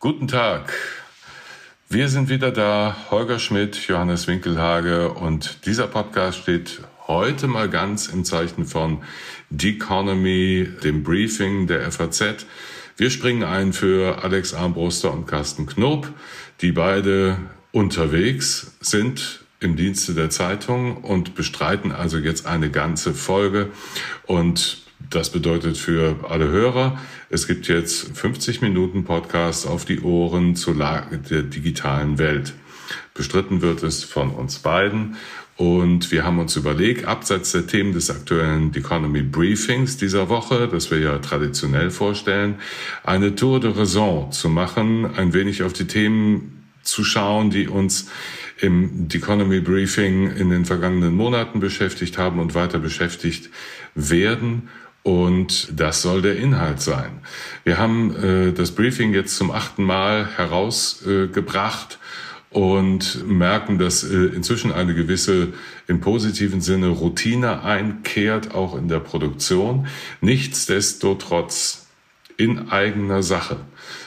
Guten Tag. Wir sind wieder da, Holger Schmidt, Johannes Winkelhage und dieser Podcast steht heute mal ganz im Zeichen von Deconomy, dem Briefing der FAZ. Wir springen ein für Alex Armbruster und Carsten Knob, die beide unterwegs sind im Dienste der Zeitung und bestreiten also jetzt eine ganze Folge. Und das bedeutet für alle Hörer, es gibt jetzt 50 Minuten Podcast auf die Ohren zur Lage der digitalen Welt. Bestritten wird es von uns beiden. Und wir haben uns überlegt, abseits der Themen des aktuellen Economy Briefings dieser Woche, das wir ja traditionell vorstellen, eine Tour de Raison zu machen, ein wenig auf die Themen zu schauen, die uns im Economy Briefing in den vergangenen Monaten beschäftigt haben und weiter beschäftigt werden. Und das soll der Inhalt sein. Wir haben äh, das Briefing jetzt zum achten Mal herausgebracht und merken, dass äh, inzwischen eine gewisse im positiven Sinne Routine einkehrt, auch in der Produktion. Nichtsdestotrotz in eigener Sache.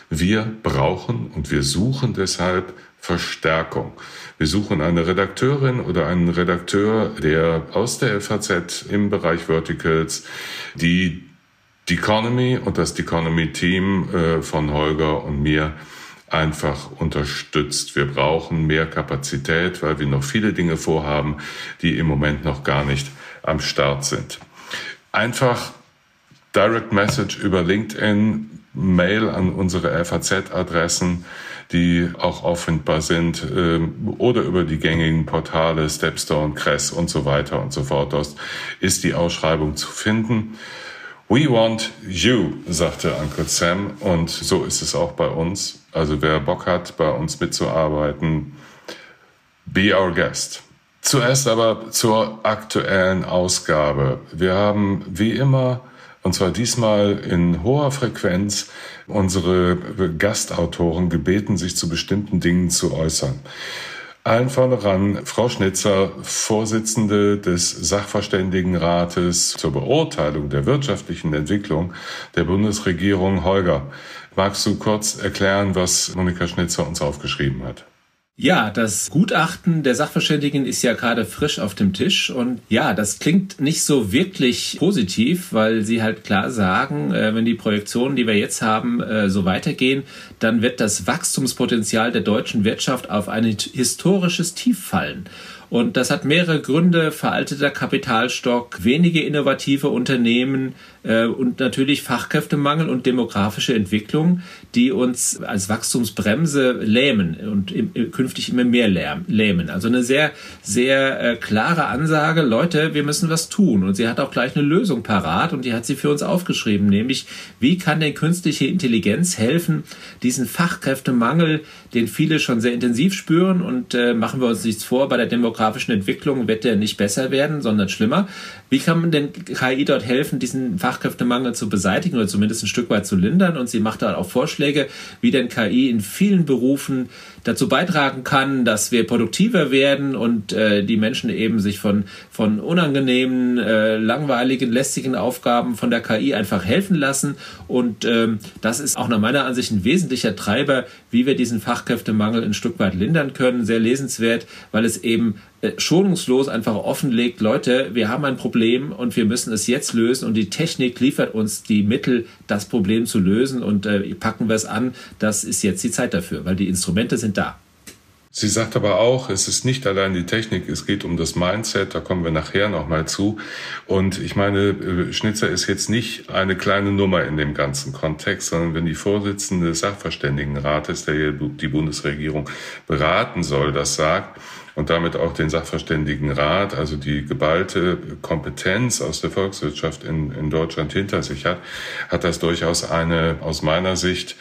Wir brauchen und wir suchen deshalb Verstärkung. Wir suchen eine Redakteurin oder einen Redakteur, der aus der FAZ im Bereich Verticals die Economy und das Economy Team äh, von Holger und mir einfach unterstützt. Wir brauchen mehr Kapazität, weil wir noch viele Dinge vorhaben, die im Moment noch gar nicht am Start sind. Einfach Direct Message über LinkedIn, Mail an unsere FAZ-Adressen, die auch auffindbar sind, ähm, oder über die gängigen Portale Stepstone, Cress und so weiter und so fort. Dort ist die Ausschreibung zu finden. We want you, sagte Uncle Sam. Und so ist es auch bei uns. Also wer Bock hat, bei uns mitzuarbeiten, be our guest. Zuerst aber zur aktuellen Ausgabe. Wir haben wie immer, und zwar diesmal in hoher Frequenz, unsere Gastautoren gebeten, sich zu bestimmten Dingen zu äußern. Allen voran Frau Schnitzer, Vorsitzende des Sachverständigenrates zur Beurteilung der wirtschaftlichen Entwicklung der Bundesregierung Holger. Magst du kurz erklären, was Monika Schnitzer uns aufgeschrieben hat? Ja, das Gutachten der Sachverständigen ist ja gerade frisch auf dem Tisch und ja, das klingt nicht so wirklich positiv, weil sie halt klar sagen, äh, wenn die Projektionen, die wir jetzt haben, äh, so weitergehen, dann wird das Wachstumspotenzial der deutschen Wirtschaft auf ein historisches Tief fallen. Und das hat mehrere Gründe. Veralteter Kapitalstock, wenige innovative Unternehmen und natürlich Fachkräftemangel und demografische Entwicklung, die uns als Wachstumsbremse lähmen und künftig immer mehr lähmen. Also eine sehr, sehr äh, klare Ansage, Leute, wir müssen was tun. Und sie hat auch gleich eine Lösung parat und die hat sie für uns aufgeschrieben, nämlich wie kann denn künstliche Intelligenz helfen, diesen Fachkräftemangel, den viele schon sehr intensiv spüren und äh, machen wir uns nichts vor, bei der demografischen Entwicklung wird der nicht besser werden, sondern schlimmer. Wie kann man denn KI dort helfen, diesen Fachkräftemangel zu beseitigen oder zumindest ein Stück weit zu lindern? Und sie macht da auch Vorschläge, wie denn KI in vielen Berufen dazu beitragen kann, dass wir produktiver werden und äh, die Menschen eben sich von, von unangenehmen, äh, langweiligen, lästigen Aufgaben von der KI einfach helfen lassen. Und ähm, das ist auch nach meiner Ansicht ein wesentlicher Treiber, wie wir diesen Fachkräftemangel ein Stück weit lindern können. Sehr lesenswert, weil es eben schonungslos einfach offenlegt, Leute, wir haben ein Problem und wir müssen es jetzt lösen und die Technik liefert uns die Mittel, das Problem zu lösen und äh, packen wir es an. Das ist jetzt die Zeit dafür, weil die Instrumente sind da. Sie sagt aber auch, es ist nicht allein die Technik, es geht um das Mindset, da kommen wir nachher nochmal zu. Und ich meine, äh, Schnitzer ist jetzt nicht eine kleine Nummer in dem ganzen Kontext, sondern wenn die Vorsitzende des Sachverständigenrates, der die Bundesregierung beraten soll, das sagt, und damit auch den Sachverständigenrat, also die geballte Kompetenz aus der Volkswirtschaft in, in Deutschland hinter sich hat, hat das durchaus eine, aus meiner Sicht,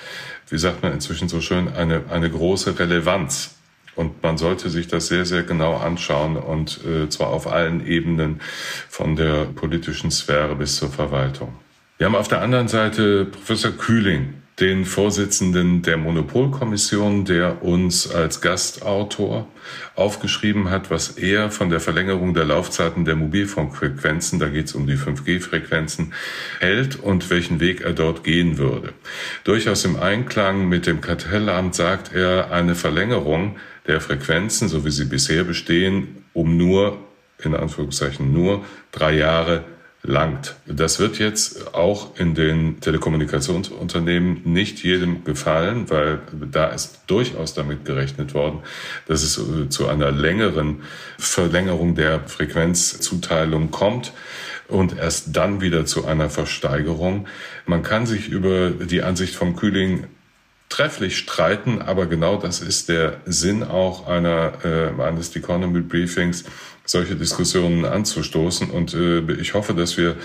wie sagt man inzwischen so schön, eine, eine große Relevanz. Und man sollte sich das sehr, sehr genau anschauen und äh, zwar auf allen Ebenen von der politischen Sphäre bis zur Verwaltung. Wir haben auf der anderen Seite Professor Kühling, den Vorsitzenden der Monopolkommission, der uns als Gastautor aufgeschrieben hat, was er von der Verlängerung der Laufzeiten der Mobilfunkfrequenzen, da geht es um die 5G-Frequenzen, hält und welchen Weg er dort gehen würde. Durchaus im Einklang mit dem Kartellamt sagt er, eine Verlängerung der Frequenzen, so wie sie bisher bestehen, um nur, in Anführungszeichen nur, drei Jahre langt. Das wird jetzt auch in den Telekommunikationsunternehmen nicht jedem gefallen, weil da ist durchaus damit gerechnet worden, dass es äh, zu einer längeren Verlängerung der Frequenzzuteilung kommt und erst dann wieder zu einer Versteigerung. Man kann sich über die Ansicht vom Kühling trefflich streiten, aber genau das ist der Sinn auch einer, äh, eines Economy Briefings, solche Diskussionen anzustoßen. Und äh, ich hoffe, dass wir,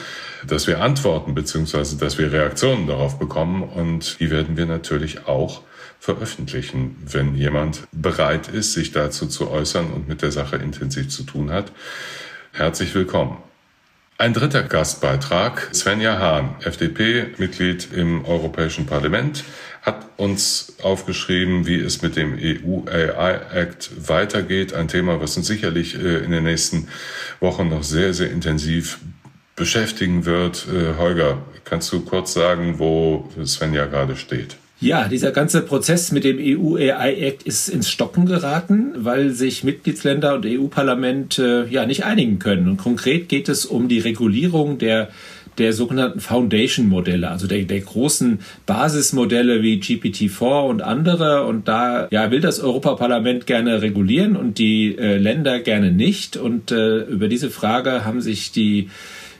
dass wir Antworten beziehungsweise dass wir Reaktionen darauf bekommen. Und die werden wir natürlich auch veröffentlichen, wenn jemand bereit ist, sich dazu zu äußern und mit der Sache intensiv zu tun hat. Herzlich willkommen. Ein dritter Gastbeitrag, Svenja Hahn, FDP-Mitglied im Europäischen Parlament, hat uns aufgeschrieben, wie es mit dem EU AI Act weitergeht. Ein Thema, was uns sicherlich äh, in den nächsten Wochen noch sehr, sehr intensiv beschäftigen wird. Äh, Holger, kannst du kurz sagen, wo Svenja gerade steht? Ja, dieser ganze Prozess mit dem EU-AI-Act ist ins Stocken geraten, weil sich Mitgliedsländer und EU-Parlament äh, ja nicht einigen können. Und konkret geht es um die Regulierung der der sogenannten Foundation-Modelle, also der, der großen Basismodelle wie GPT-4 und andere. Und da ja, will das Europaparlament gerne regulieren und die äh, Länder gerne nicht. Und äh, über diese Frage haben sich die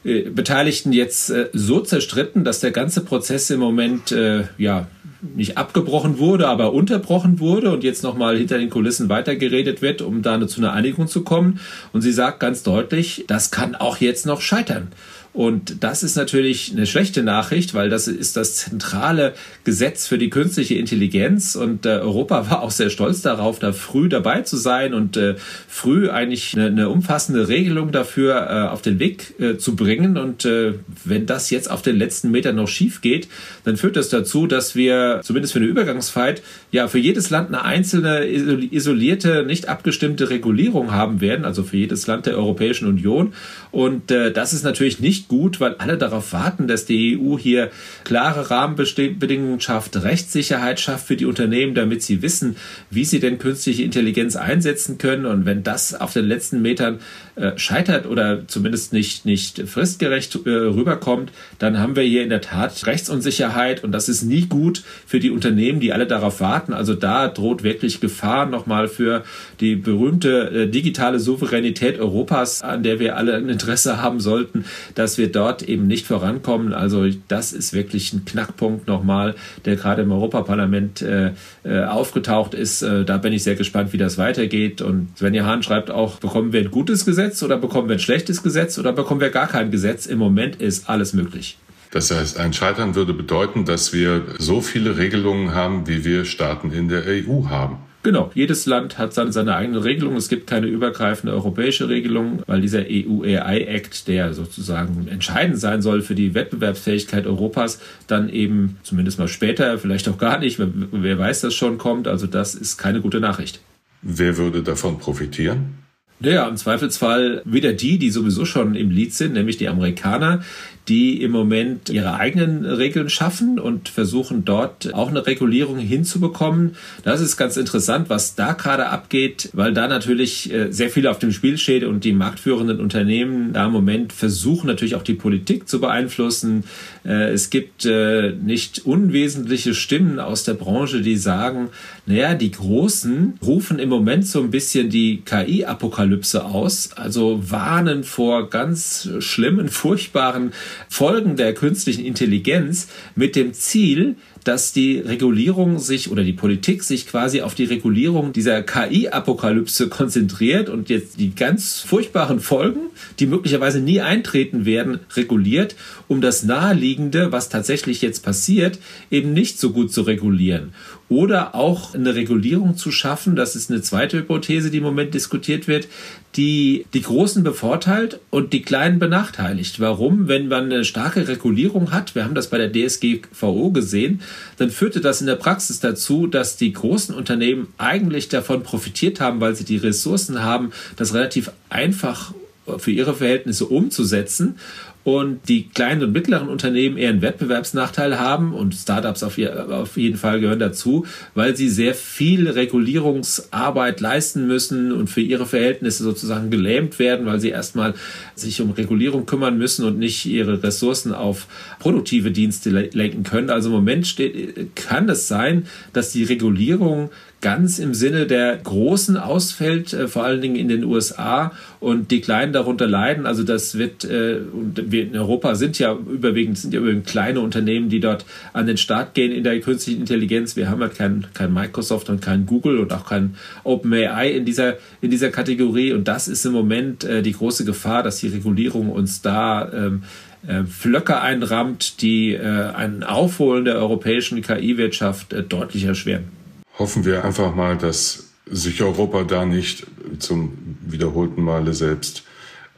äh, Beteiligten jetzt äh, so zerstritten, dass der ganze Prozess im Moment äh, ja nicht abgebrochen wurde, aber unterbrochen wurde und jetzt nochmal hinter den Kulissen weitergeredet wird, um da zu einer Einigung zu kommen. Und sie sagt ganz deutlich, das kann auch jetzt noch scheitern. Und das ist natürlich eine schlechte Nachricht, weil das ist das zentrale Gesetz für die künstliche Intelligenz. Und äh, Europa war auch sehr stolz darauf, da früh dabei zu sein und äh, früh eigentlich eine, eine, umfassende Regelung dafür äh, auf den Weg äh, zu bringen. Und äh, wenn das jetzt auf den letzten Metern noch schief geht, dann führt das dazu, dass wir zumindest für eine Übergangszeit ja für jedes Land eine einzelne isolierte, nicht abgestimmte Regulierung haben werden, also für jedes Land der Europäischen Union. Und äh, das ist natürlich nicht nicht gut, weil alle darauf warten, dass die EU hier klare Rahmenbedingungen schafft, Rechtssicherheit schafft für die Unternehmen, damit sie wissen, wie sie denn künstliche Intelligenz einsetzen können. Und wenn das auf den letzten Metern äh, scheitert oder zumindest nicht, nicht fristgerecht äh, rüberkommt, dann haben wir hier in der Tat Rechtsunsicherheit und das ist nie gut für die Unternehmen, die alle darauf warten. Also da droht wirklich Gefahr nochmal für die berühmte äh, digitale Souveränität Europas, an der wir alle ein Interesse haben sollten, dass wir dort eben nicht vorankommen. Also das ist wirklich ein Knackpunkt nochmal, der gerade im Europaparlament äh, äh, aufgetaucht ist. Äh, da bin ich sehr gespannt, wie das weitergeht. Und Svenja Hahn schreibt auch, bekommen wir ein gutes Gesetz oder bekommen wir ein schlechtes Gesetz oder bekommen wir gar kein Gesetz? Im Moment ist alles möglich. Das heißt, ein Scheitern würde bedeuten, dass wir so viele Regelungen haben, wie wir Staaten in der EU haben. Genau, jedes Land hat seine, seine eigene Regelung. Es gibt keine übergreifende europäische Regelung, weil dieser EU-AI-Act, der sozusagen entscheidend sein soll für die Wettbewerbsfähigkeit Europas, dann eben zumindest mal später, vielleicht auch gar nicht, wer, wer weiß, das schon kommt. Also das ist keine gute Nachricht. Wer würde davon profitieren? Ja, im Zweifelsfall wieder die, die sowieso schon im Lied sind, nämlich die Amerikaner, die im Moment ihre eigenen Regeln schaffen und versuchen dort auch eine Regulierung hinzubekommen. Das ist ganz interessant, was da gerade abgeht, weil da natürlich äh, sehr viel auf dem Spiel steht und die marktführenden Unternehmen da im Moment versuchen natürlich auch die Politik zu beeinflussen. Äh, es gibt äh, nicht unwesentliche Stimmen aus der Branche, die sagen, naja, die Großen rufen im Moment so ein bisschen die KI-Apokalypse aus, also warnen vor ganz schlimmen, furchtbaren Folgen der künstlichen Intelligenz mit dem Ziel, dass die Regulierung sich oder die Politik sich quasi auf die Regulierung dieser KI-Apokalypse konzentriert und jetzt die ganz furchtbaren Folgen, die möglicherweise nie eintreten werden, reguliert, um das Naheliegende, was tatsächlich jetzt passiert, eben nicht so gut zu regulieren. Oder auch eine Regulierung zu schaffen, das ist eine zweite Hypothese, die im Moment diskutiert wird, die die Großen bevorteilt und die Kleinen benachteiligt. Warum? Wenn man eine starke Regulierung hat, wir haben das bei der DSGVO gesehen, dann führte das in der Praxis dazu, dass die großen Unternehmen eigentlich davon profitiert haben, weil sie die Ressourcen haben, das relativ einfach für ihre Verhältnisse umzusetzen und die kleinen und mittleren Unternehmen eher einen Wettbewerbsnachteil haben und Startups auf, auf jeden Fall gehören dazu, weil sie sehr viel Regulierungsarbeit leisten müssen und für ihre Verhältnisse sozusagen gelähmt werden, weil sie erstmal sich um Regulierung kümmern müssen und nicht ihre Ressourcen auf produktive Dienste lenken können. Also im Moment steht, kann es sein, dass die Regulierung ganz im Sinne der Großen ausfällt, äh, vor allen Dingen in den USA und die Kleinen darunter leiden. Also das wird, äh, wir in Europa sind ja überwiegend, sind ja überwiegend kleine Unternehmen, die dort an den Start gehen in der künstlichen Intelligenz. Wir haben halt kein, kein Microsoft und kein Google und auch kein OpenAI in dieser, in dieser Kategorie. Und das ist im Moment äh, die große Gefahr, dass die Regulierung uns da ähm, äh, Flöcke einrammt, die äh, ein Aufholen der europäischen KI-Wirtschaft deutlich erschweren hoffen wir einfach mal, dass sich Europa da nicht zum wiederholten Male selbst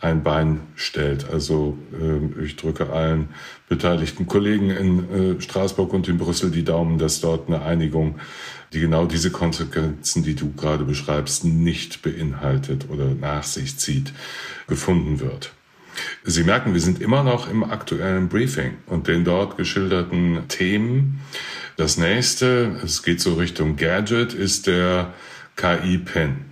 ein Bein stellt. Also äh, ich drücke allen beteiligten Kollegen in äh, Straßburg und in Brüssel die Daumen, dass dort eine Einigung, die genau diese Konsequenzen, die du gerade beschreibst, nicht beinhaltet oder nach sich zieht, gefunden wird. Sie merken, wir sind immer noch im aktuellen Briefing und den dort geschilderten Themen das nächste, es geht so Richtung Gadget, ist der KI-Pin.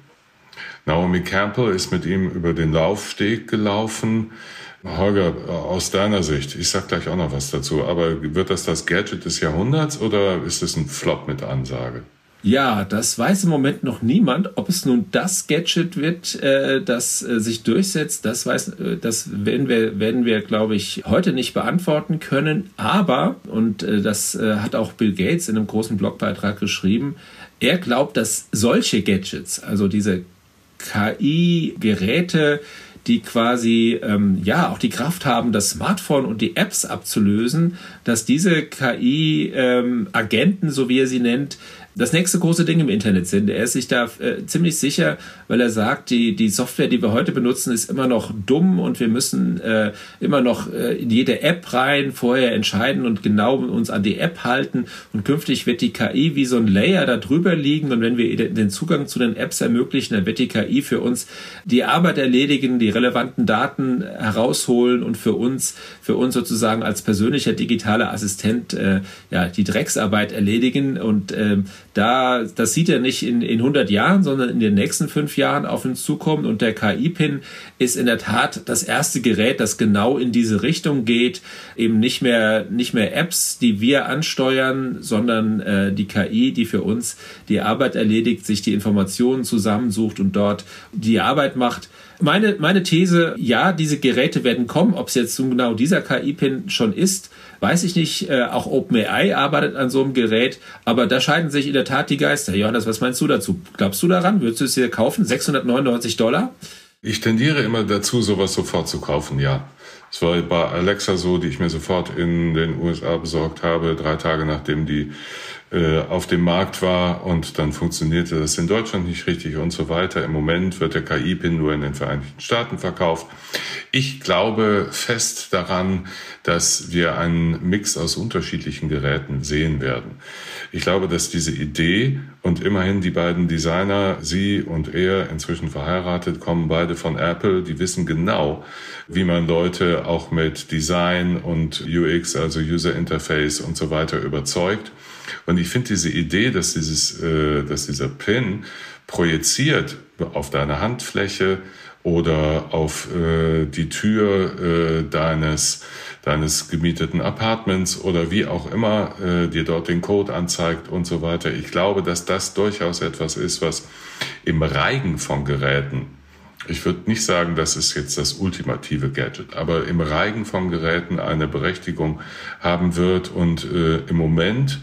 Naomi Campbell ist mit ihm über den Laufsteg gelaufen. Holger, aus deiner Sicht, ich sag gleich auch noch was dazu, aber wird das das Gadget des Jahrhunderts oder ist es ein Flop mit Ansage? Ja, das weiß im Moment noch niemand. Ob es nun das Gadget wird, äh, das äh, sich durchsetzt, das weiß, äh, das werden wir, werden wir, glaube ich, heute nicht beantworten können. Aber, und äh, das äh, hat auch Bill Gates in einem großen Blogbeitrag geschrieben, er glaubt, dass solche Gadgets, also diese KI-Geräte, die quasi ähm, ja auch die Kraft haben, das Smartphone und die Apps abzulösen, dass diese KI-Agenten, ähm, so wie er sie nennt, das nächste große Ding im Internet sind. Er ist sich da äh, ziemlich sicher, weil er sagt, die, die Software, die wir heute benutzen, ist immer noch dumm und wir müssen äh, immer noch äh, in jede App rein, vorher entscheiden und genau uns an die App halten. Und künftig wird die KI wie so ein Layer da drüber liegen und wenn wir den Zugang zu den Apps ermöglichen, dann wird die KI für uns die Arbeit erledigen, die relevanten Daten herausholen und für uns, für uns sozusagen als persönlicher digitaler Assistent äh, ja die Drecksarbeit erledigen und äh, da, das sieht er nicht in, in 100 Jahren, sondern in den nächsten fünf Jahren auf uns zukommt. Und der KI-Pin ist in der Tat das erste Gerät, das genau in diese Richtung geht. Eben nicht mehr, nicht mehr Apps, die wir ansteuern, sondern äh, die KI, die für uns die Arbeit erledigt, sich die Informationen zusammensucht und dort die Arbeit macht. Meine, meine These, ja, diese Geräte werden kommen. Ob es jetzt genau dieser KI-Pin schon ist, weiß ich nicht. Äh, auch OpenAI arbeitet an so einem Gerät, aber da scheiden sich in der Tat die Geister. Johannes, was meinst du dazu? Glaubst du daran? Würdest du es dir kaufen? 699 Dollar? Ich tendiere immer dazu, sowas sofort zu kaufen, ja. Es war bei Alexa so, die ich mir sofort in den USA besorgt habe, drei Tage nachdem die auf dem Markt war und dann funktionierte das in Deutschland nicht richtig und so weiter. Im Moment wird der KI-Pin nur in den Vereinigten Staaten verkauft. Ich glaube fest daran, dass wir einen Mix aus unterschiedlichen Geräten sehen werden. Ich glaube, dass diese Idee und immerhin die beiden Designer, sie und er, inzwischen verheiratet, kommen beide von Apple, die wissen genau, wie man Leute auch mit Design und UX, also User Interface und so weiter überzeugt. Und ich finde diese Idee, dass dieses, äh, dass dieser Pin projiziert auf deine Handfläche oder auf äh, die Tür äh, deines deines gemieteten Apartments oder wie auch immer äh, dir dort den Code anzeigt und so weiter. Ich glaube, dass das durchaus etwas ist, was im Reigen von Geräten ich würde nicht sagen, das ist jetzt das ultimative Gadget, aber im Reigen von Geräten eine Berechtigung haben wird. Und äh, im Moment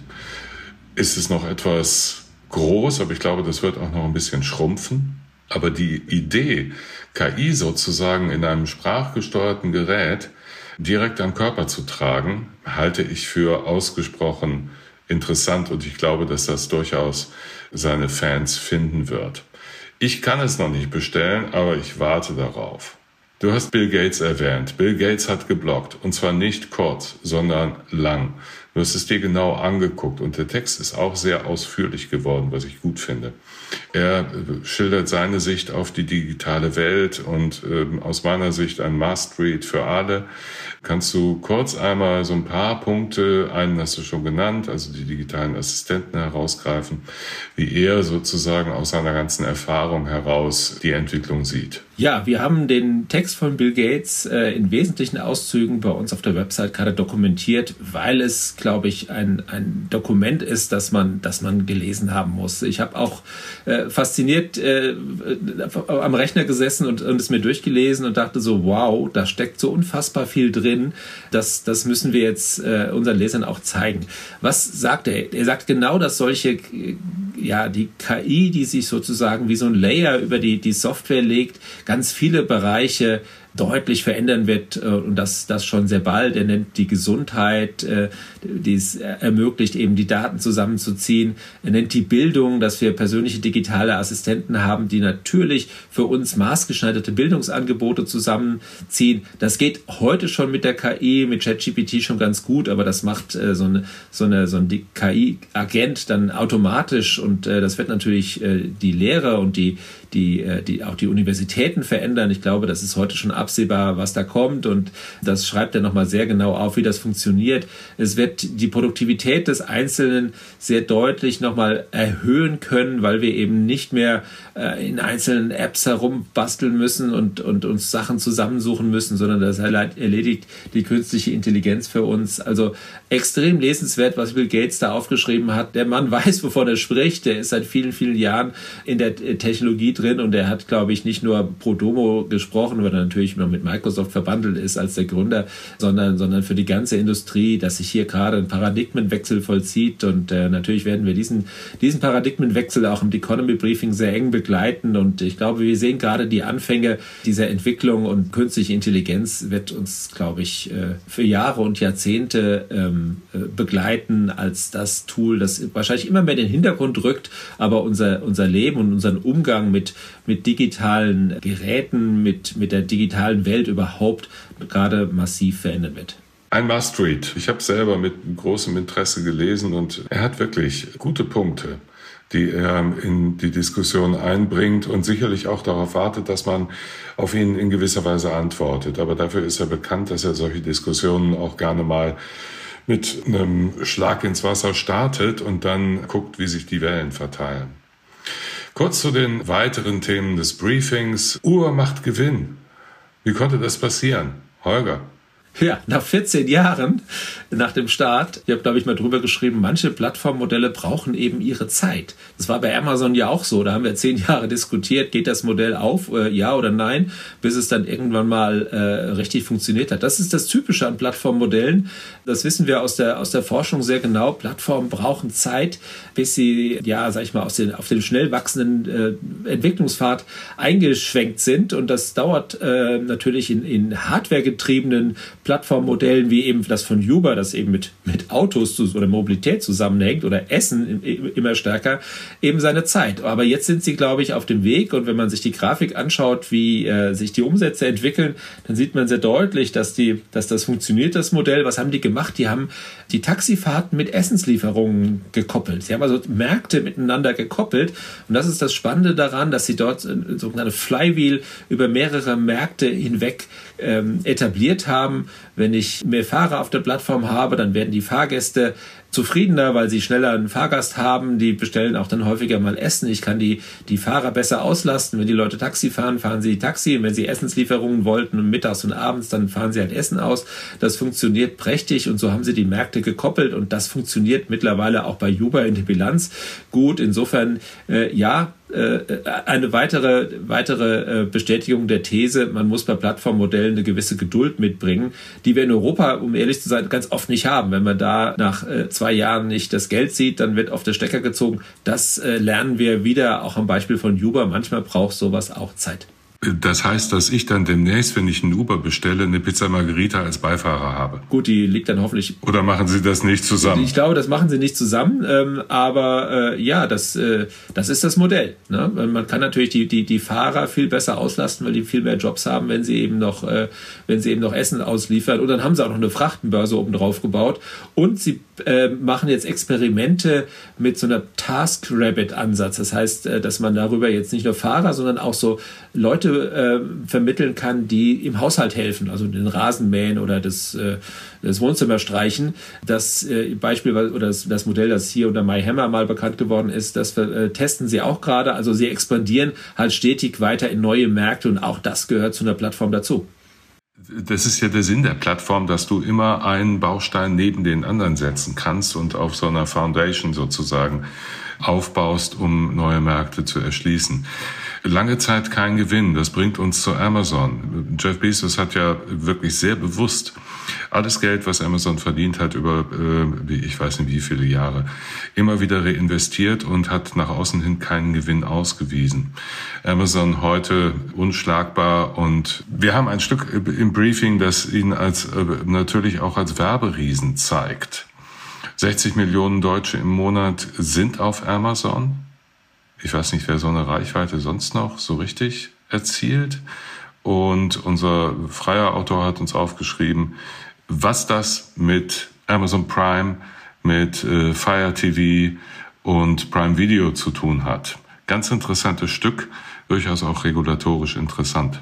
ist es noch etwas groß, aber ich glaube, das wird auch noch ein bisschen schrumpfen. Aber die Idee, KI sozusagen in einem sprachgesteuerten Gerät direkt am Körper zu tragen, halte ich für ausgesprochen interessant und ich glaube, dass das durchaus seine Fans finden wird. Ich kann es noch nicht bestellen, aber ich warte darauf. Du hast Bill Gates erwähnt. Bill Gates hat geblockt. Und zwar nicht kurz, sondern lang. Du hast es dir genau angeguckt und der Text ist auch sehr ausführlich geworden, was ich gut finde. Er schildert seine Sicht auf die digitale Welt und äh, aus meiner Sicht ein Must-Read für alle. Kannst du kurz einmal so ein paar Punkte, einen hast du schon genannt, also die digitalen Assistenten herausgreifen, wie er sozusagen aus seiner ganzen Erfahrung heraus die Entwicklung sieht? Ja, wir haben den Text von Bill Gates äh, in wesentlichen Auszügen bei uns auf der Website gerade dokumentiert, weil es, glaube ich, ein, ein Dokument ist, das man, das man gelesen haben muss. Ich habe auch äh, fasziniert äh, am Rechner gesessen und, und es mir durchgelesen und dachte so, wow, da steckt so unfassbar viel drin. Das, das müssen wir jetzt äh, unseren Lesern auch zeigen. Was sagt er? Er sagt genau, dass solche ja, die KI, die sich sozusagen wie so ein Layer über die, die Software legt, ganz viele Bereiche deutlich verändern wird äh, und das, das schon sehr bald. Er nennt die Gesundheit, äh, die es ermöglicht, eben die Daten zusammenzuziehen. Er nennt die Bildung, dass wir persönliche digitale Assistenten haben, die natürlich für uns maßgeschneiderte Bildungsangebote zusammenziehen. Das geht heute schon mit der KI, mit ChatGPT schon ganz gut, aber das macht äh, so, eine, so, eine, so ein KI-Agent dann automatisch und das wird natürlich die Lehre und die, die, die, auch die Universitäten verändern. Ich glaube, das ist heute schon absehbar, was da kommt und das schreibt er nochmal sehr genau auf, wie das funktioniert. Es wird die Produktivität des Einzelnen sehr deutlich nochmal erhöhen können, weil wir eben nicht mehr äh, in einzelnen Apps herumbasteln müssen und, und uns Sachen zusammensuchen müssen, sondern das erledigt die künstliche Intelligenz für uns. Also extrem lesenswert, was Bill Gates da aufgeschrieben hat. Der Mann weiß, wovon er spricht. Der ist seit vielen, vielen Jahren in der Technologie drin und er hat, glaube ich, nicht nur pro Domo gesprochen, weil er natürlich noch mit Microsoft verbandelt ist als der Gründer, sondern, sondern für die ganze Industrie, dass sich hier gerade ein Paradigmenwechsel vollzieht. Und äh, natürlich werden wir diesen, diesen Paradigmenwechsel auch im Economy Briefing sehr eng begleiten. Und ich glaube, wir sehen gerade die Anfänge dieser Entwicklung und künstliche Intelligenz wird uns, glaube ich, äh, für Jahre und Jahrzehnte ähm, äh, begleiten als das Tool, das wahrscheinlich immer mehr den Hintergrund rückt, aber unser, unser Leben und unseren Umgang mit, mit digitalen Geräten, mit, mit der digitalen Welt überhaupt gerade massiv verändern wird. Ein Must-Read. Ich habe selber mit großem Interesse gelesen und er hat wirklich gute Punkte, die er in die Diskussion einbringt und sicherlich auch darauf wartet, dass man auf ihn in gewisser Weise antwortet. Aber dafür ist er bekannt, dass er solche Diskussionen auch gerne mal mit einem Schlag ins Wasser startet und dann guckt, wie sich die Wellen verteilen. Kurz zu den weiteren Themen des Briefings. Uhr macht Gewinn. Wie konnte das passieren? Holger. Ja, nach 14 Jahren nach dem Start, ich habe, glaube ich, mal drüber geschrieben, manche Plattformmodelle brauchen eben ihre Zeit. Das war bei Amazon ja auch so. Da haben wir zehn Jahre diskutiert, geht das Modell auf, äh, ja oder nein, bis es dann irgendwann mal äh, richtig funktioniert hat. Das ist das Typische an Plattformmodellen. Das wissen wir aus der, aus der Forschung sehr genau. Plattformen brauchen Zeit, bis sie, ja, sag ich mal, aus den, auf den schnell wachsenden äh, Entwicklungspfad eingeschwenkt sind. Und das dauert äh, natürlich in, in hardwaregetriebenen Plattformmodellen wie eben das von Uber, das eben mit, mit Autos oder Mobilität zusammenhängt oder Essen immer stärker, eben seine Zeit. Aber jetzt sind sie, glaube ich, auf dem Weg und wenn man sich die Grafik anschaut, wie äh, sich die Umsätze entwickeln, dann sieht man sehr deutlich, dass, die, dass das funktioniert, das Modell. Was haben die gemacht? Die haben die Taxifahrten mit Essenslieferungen gekoppelt. Sie haben also Märkte miteinander gekoppelt und das ist das Spannende daran, dass sie dort sogenannte Flywheel über mehrere Märkte hinweg ähm, etabliert haben. Wenn ich mehr Fahrer auf der Plattform habe, dann werden die Fahrgäste zufriedener, weil sie schneller einen Fahrgast haben. Die bestellen auch dann häufiger mal Essen. Ich kann die, die Fahrer besser auslasten. Wenn die Leute Taxi fahren, fahren sie Taxi. Und wenn sie Essenslieferungen wollten und mittags und abends, dann fahren sie halt Essen aus. Das funktioniert prächtig und so haben sie die Märkte gekoppelt und das funktioniert mittlerweile auch bei Uber in der Bilanz gut. Insofern, äh, ja, eine weitere, weitere äh, Bestätigung der These, man muss bei Plattformmodellen eine gewisse Geduld mitbringen, die wir in Europa, um ehrlich zu sein, ganz oft nicht haben. Wenn man da nach äh, zwei Jahren nicht das Geld sieht, dann wird auf der Stecker gezogen. Das lernen wir wieder auch am Beispiel von Uber. Manchmal braucht sowas auch Zeit. Das heißt, dass ich dann demnächst, wenn ich einen Uber bestelle, eine Pizza Margherita als Beifahrer habe. Gut, die liegt dann hoffentlich. Oder machen Sie das nicht zusammen? Ich glaube, das machen Sie nicht zusammen. Ähm, aber äh, ja, das, äh, das ist das Modell. Ne? Man kann natürlich die, die, die Fahrer viel besser auslasten, weil die viel mehr Jobs haben, wenn sie eben noch, äh, wenn sie eben noch Essen ausliefern. Und dann haben sie auch noch eine Frachtenbörse oben drauf gebaut. Und sie äh, machen jetzt Experimente mit so einer Task Rabbit Ansatz. Das heißt, äh, dass man darüber jetzt nicht nur Fahrer, sondern auch so Leute äh, vermitteln kann, die im Haushalt helfen, also den Rasen mähen oder das, äh, das Wohnzimmer streichen. Das äh, Beispiel oder das, das, Modell, das hier unter MyHammer mal bekannt geworden ist, das äh, testen sie auch gerade. Also sie expandieren halt stetig weiter in neue Märkte und auch das gehört zu einer Plattform dazu. Das ist ja der Sinn der Plattform, dass du immer einen Baustein neben den anderen setzen kannst und auf so einer Foundation sozusagen aufbaust, um neue Märkte zu erschließen. Lange Zeit kein Gewinn. Das bringt uns zu Amazon. Jeff Bezos hat ja wirklich sehr bewusst alles Geld, was Amazon verdient hat, über, äh, ich weiß nicht wie viele Jahre, immer wieder reinvestiert und hat nach außen hin keinen Gewinn ausgewiesen. Amazon heute unschlagbar und wir haben ein Stück im Briefing, das ihn als, äh, natürlich auch als Werberiesen zeigt. 60 Millionen Deutsche im Monat sind auf Amazon. Ich weiß nicht, wer so eine Reichweite sonst noch so richtig erzielt. Und unser freier Autor hat uns aufgeschrieben, was das mit Amazon Prime, mit äh, Fire TV und Prime Video zu tun hat. Ganz interessantes Stück, durchaus auch regulatorisch interessant.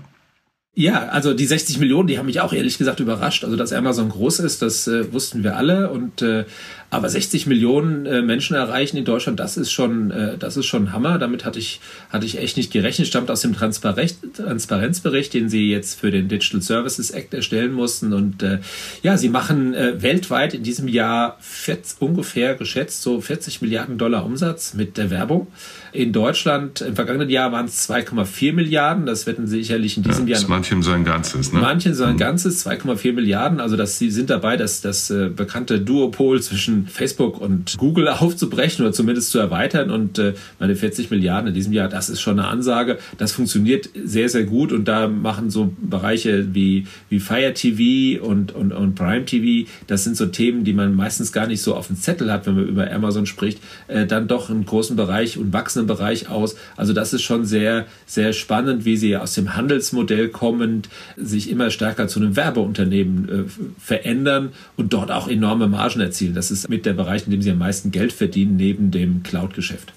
Ja, also die 60 Millionen, die haben mich auch ehrlich gesagt überrascht. Also dass Amazon groß ist, das äh, wussten wir alle. Und äh, aber 60 Millionen äh, Menschen erreichen in Deutschland, das ist schon, äh, das ist schon Hammer. Damit hatte ich, hatte ich echt nicht gerechnet. Stammt aus dem Transparenzbericht, den sie jetzt für den Digital Services Act erstellen mussten. Und äh, ja, sie machen äh, weltweit in diesem Jahr 40, ungefähr geschätzt so 40 Milliarden Dollar Umsatz mit der Werbung. In Deutschland im vergangenen Jahr waren es 2,4 Milliarden. Das werden sicherlich in diesem ja, Jahr. Manchem sein Ganzes, ne? Manchem sein mhm. Ganzes, 2,4 Milliarden. Also das, sie sind dabei, dass das äh, bekannte Duopol zwischen Facebook und Google aufzubrechen oder zumindest zu erweitern. Und äh, meine 40 Milliarden in diesem Jahr, das ist schon eine Ansage. Das funktioniert sehr, sehr gut. Und da machen so Bereiche wie, wie Fire TV und, und, und Prime TV, das sind so Themen, die man meistens gar nicht so auf dem Zettel hat, wenn man über Amazon spricht, äh, dann doch einen großen Bereich und wachsenden Bereich aus. Also das ist schon sehr, sehr spannend, wie sie aus dem Handelsmodell kommend sich immer stärker zu einem Werbeunternehmen äh, verändern und dort auch enorme Margen erzielen. Das ist mit der Bereich, in dem sie am meisten Geld verdienen, neben dem Cloud-Geschäft.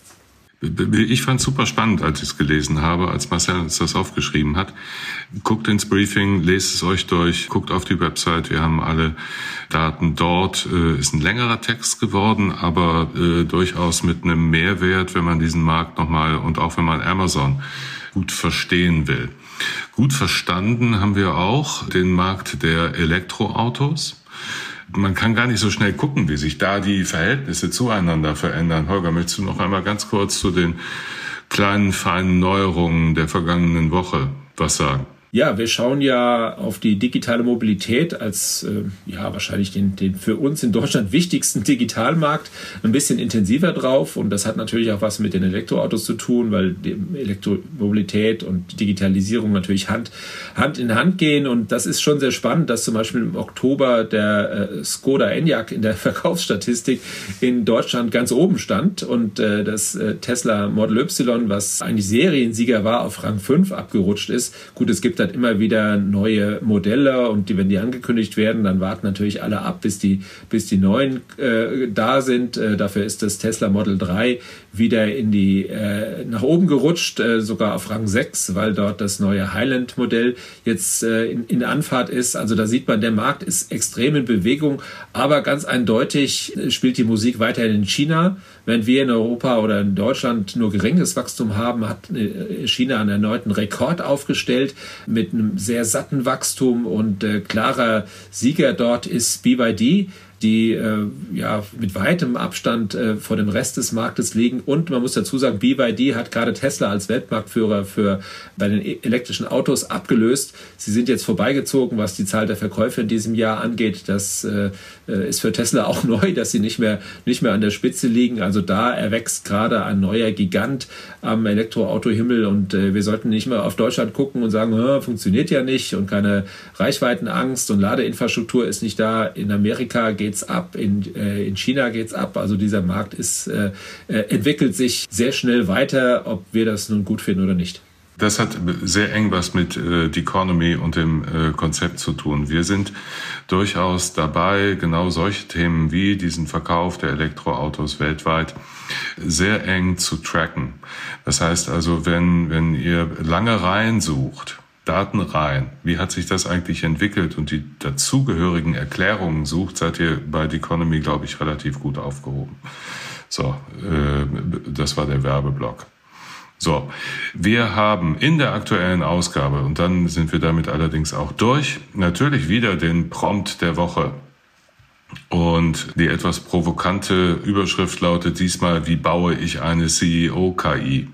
Ich fand es super spannend, als ich es gelesen habe, als Marcel uns das aufgeschrieben hat. Guckt ins Briefing, lest es euch durch, guckt auf die Website. Wir haben alle Daten dort. Äh, ist ein längerer Text geworden, aber äh, durchaus mit einem Mehrwert, wenn man diesen Markt nochmal und auch wenn man Amazon gut verstehen will. Gut verstanden haben wir auch den Markt der Elektroautos man kann gar nicht so schnell gucken, wie sich da die Verhältnisse zueinander verändern. Holger, möchtest du noch einmal ganz kurz zu den kleinen, feinen Neuerungen der vergangenen Woche was sagen? Ja, wir schauen ja auf die digitale Mobilität als äh, ja wahrscheinlich den, den für uns in Deutschland wichtigsten Digitalmarkt ein bisschen intensiver drauf. Und das hat natürlich auch was mit den Elektroautos zu tun, weil die Elektromobilität und Digitalisierung natürlich Hand, Hand in Hand gehen. Und das ist schon sehr spannend, dass zum Beispiel im Oktober der äh, Skoda Enyaq in der Verkaufsstatistik in Deutschland ganz oben stand. Und äh, das äh, Tesla Model Y, was eigentlich Seriensieger war, auf Rang 5 abgerutscht ist. Gut, es gibt halt immer wieder neue Modelle und die, wenn die angekündigt werden, dann warten natürlich alle ab, bis die, bis die neuen äh, da sind. Äh, dafür ist das Tesla Model 3 wieder in die, äh, nach oben gerutscht, äh, sogar auf Rang 6, weil dort das neue Highland Modell jetzt äh, in, in Anfahrt ist. Also da sieht man, der Markt ist extrem in Bewegung, aber ganz eindeutig spielt die Musik weiterhin in China. Wenn wir in Europa oder in Deutschland nur geringes Wachstum haben, hat äh, China einen erneuten Rekord aufgestellt mit einem sehr satten Wachstum und äh, klarer Sieger dort ist BYD die äh, ja mit weitem Abstand äh, vor dem Rest des Marktes liegen. Und man muss dazu sagen, BYD hat gerade Tesla als Weltmarktführer für bei den e-, elektrischen Autos abgelöst. Sie sind jetzt vorbeigezogen, was die Zahl der Verkäufe in diesem Jahr angeht. Das äh, äh ist für Tesla auch neu, dass sie nicht mehr nicht mehr an der Spitze liegen. Also da erwächst gerade ein neuer Gigant am Elektroautohimmel und äh, wir sollten nicht mehr auf Deutschland gucken und sagen, funktioniert ja nicht und keine Reichweitenangst und Ladeinfrastruktur ist nicht da. In Amerika geht's ab, in, äh, in China geht's ab. Also dieser Markt ist, äh, äh, entwickelt sich sehr schnell weiter, ob wir das nun gut finden oder nicht. Das hat sehr eng was mit äh, Economy und dem äh, Konzept zu tun. Wir sind durchaus dabei, genau solche Themen wie diesen Verkauf der Elektroautos weltweit sehr eng zu tracken. Das heißt also, wenn, wenn ihr lange Reihen sucht, Daten rein. Wie hat sich das eigentlich entwickelt und die dazugehörigen Erklärungen sucht, seid ihr bei The Economy, glaube ich, relativ gut aufgehoben. So, äh, das war der Werbeblock. So, wir haben in der aktuellen Ausgabe, und dann sind wir damit allerdings auch durch, natürlich wieder den Prompt der Woche. Und die etwas provokante Überschrift lautet diesmal, wie baue ich eine CEO-KI?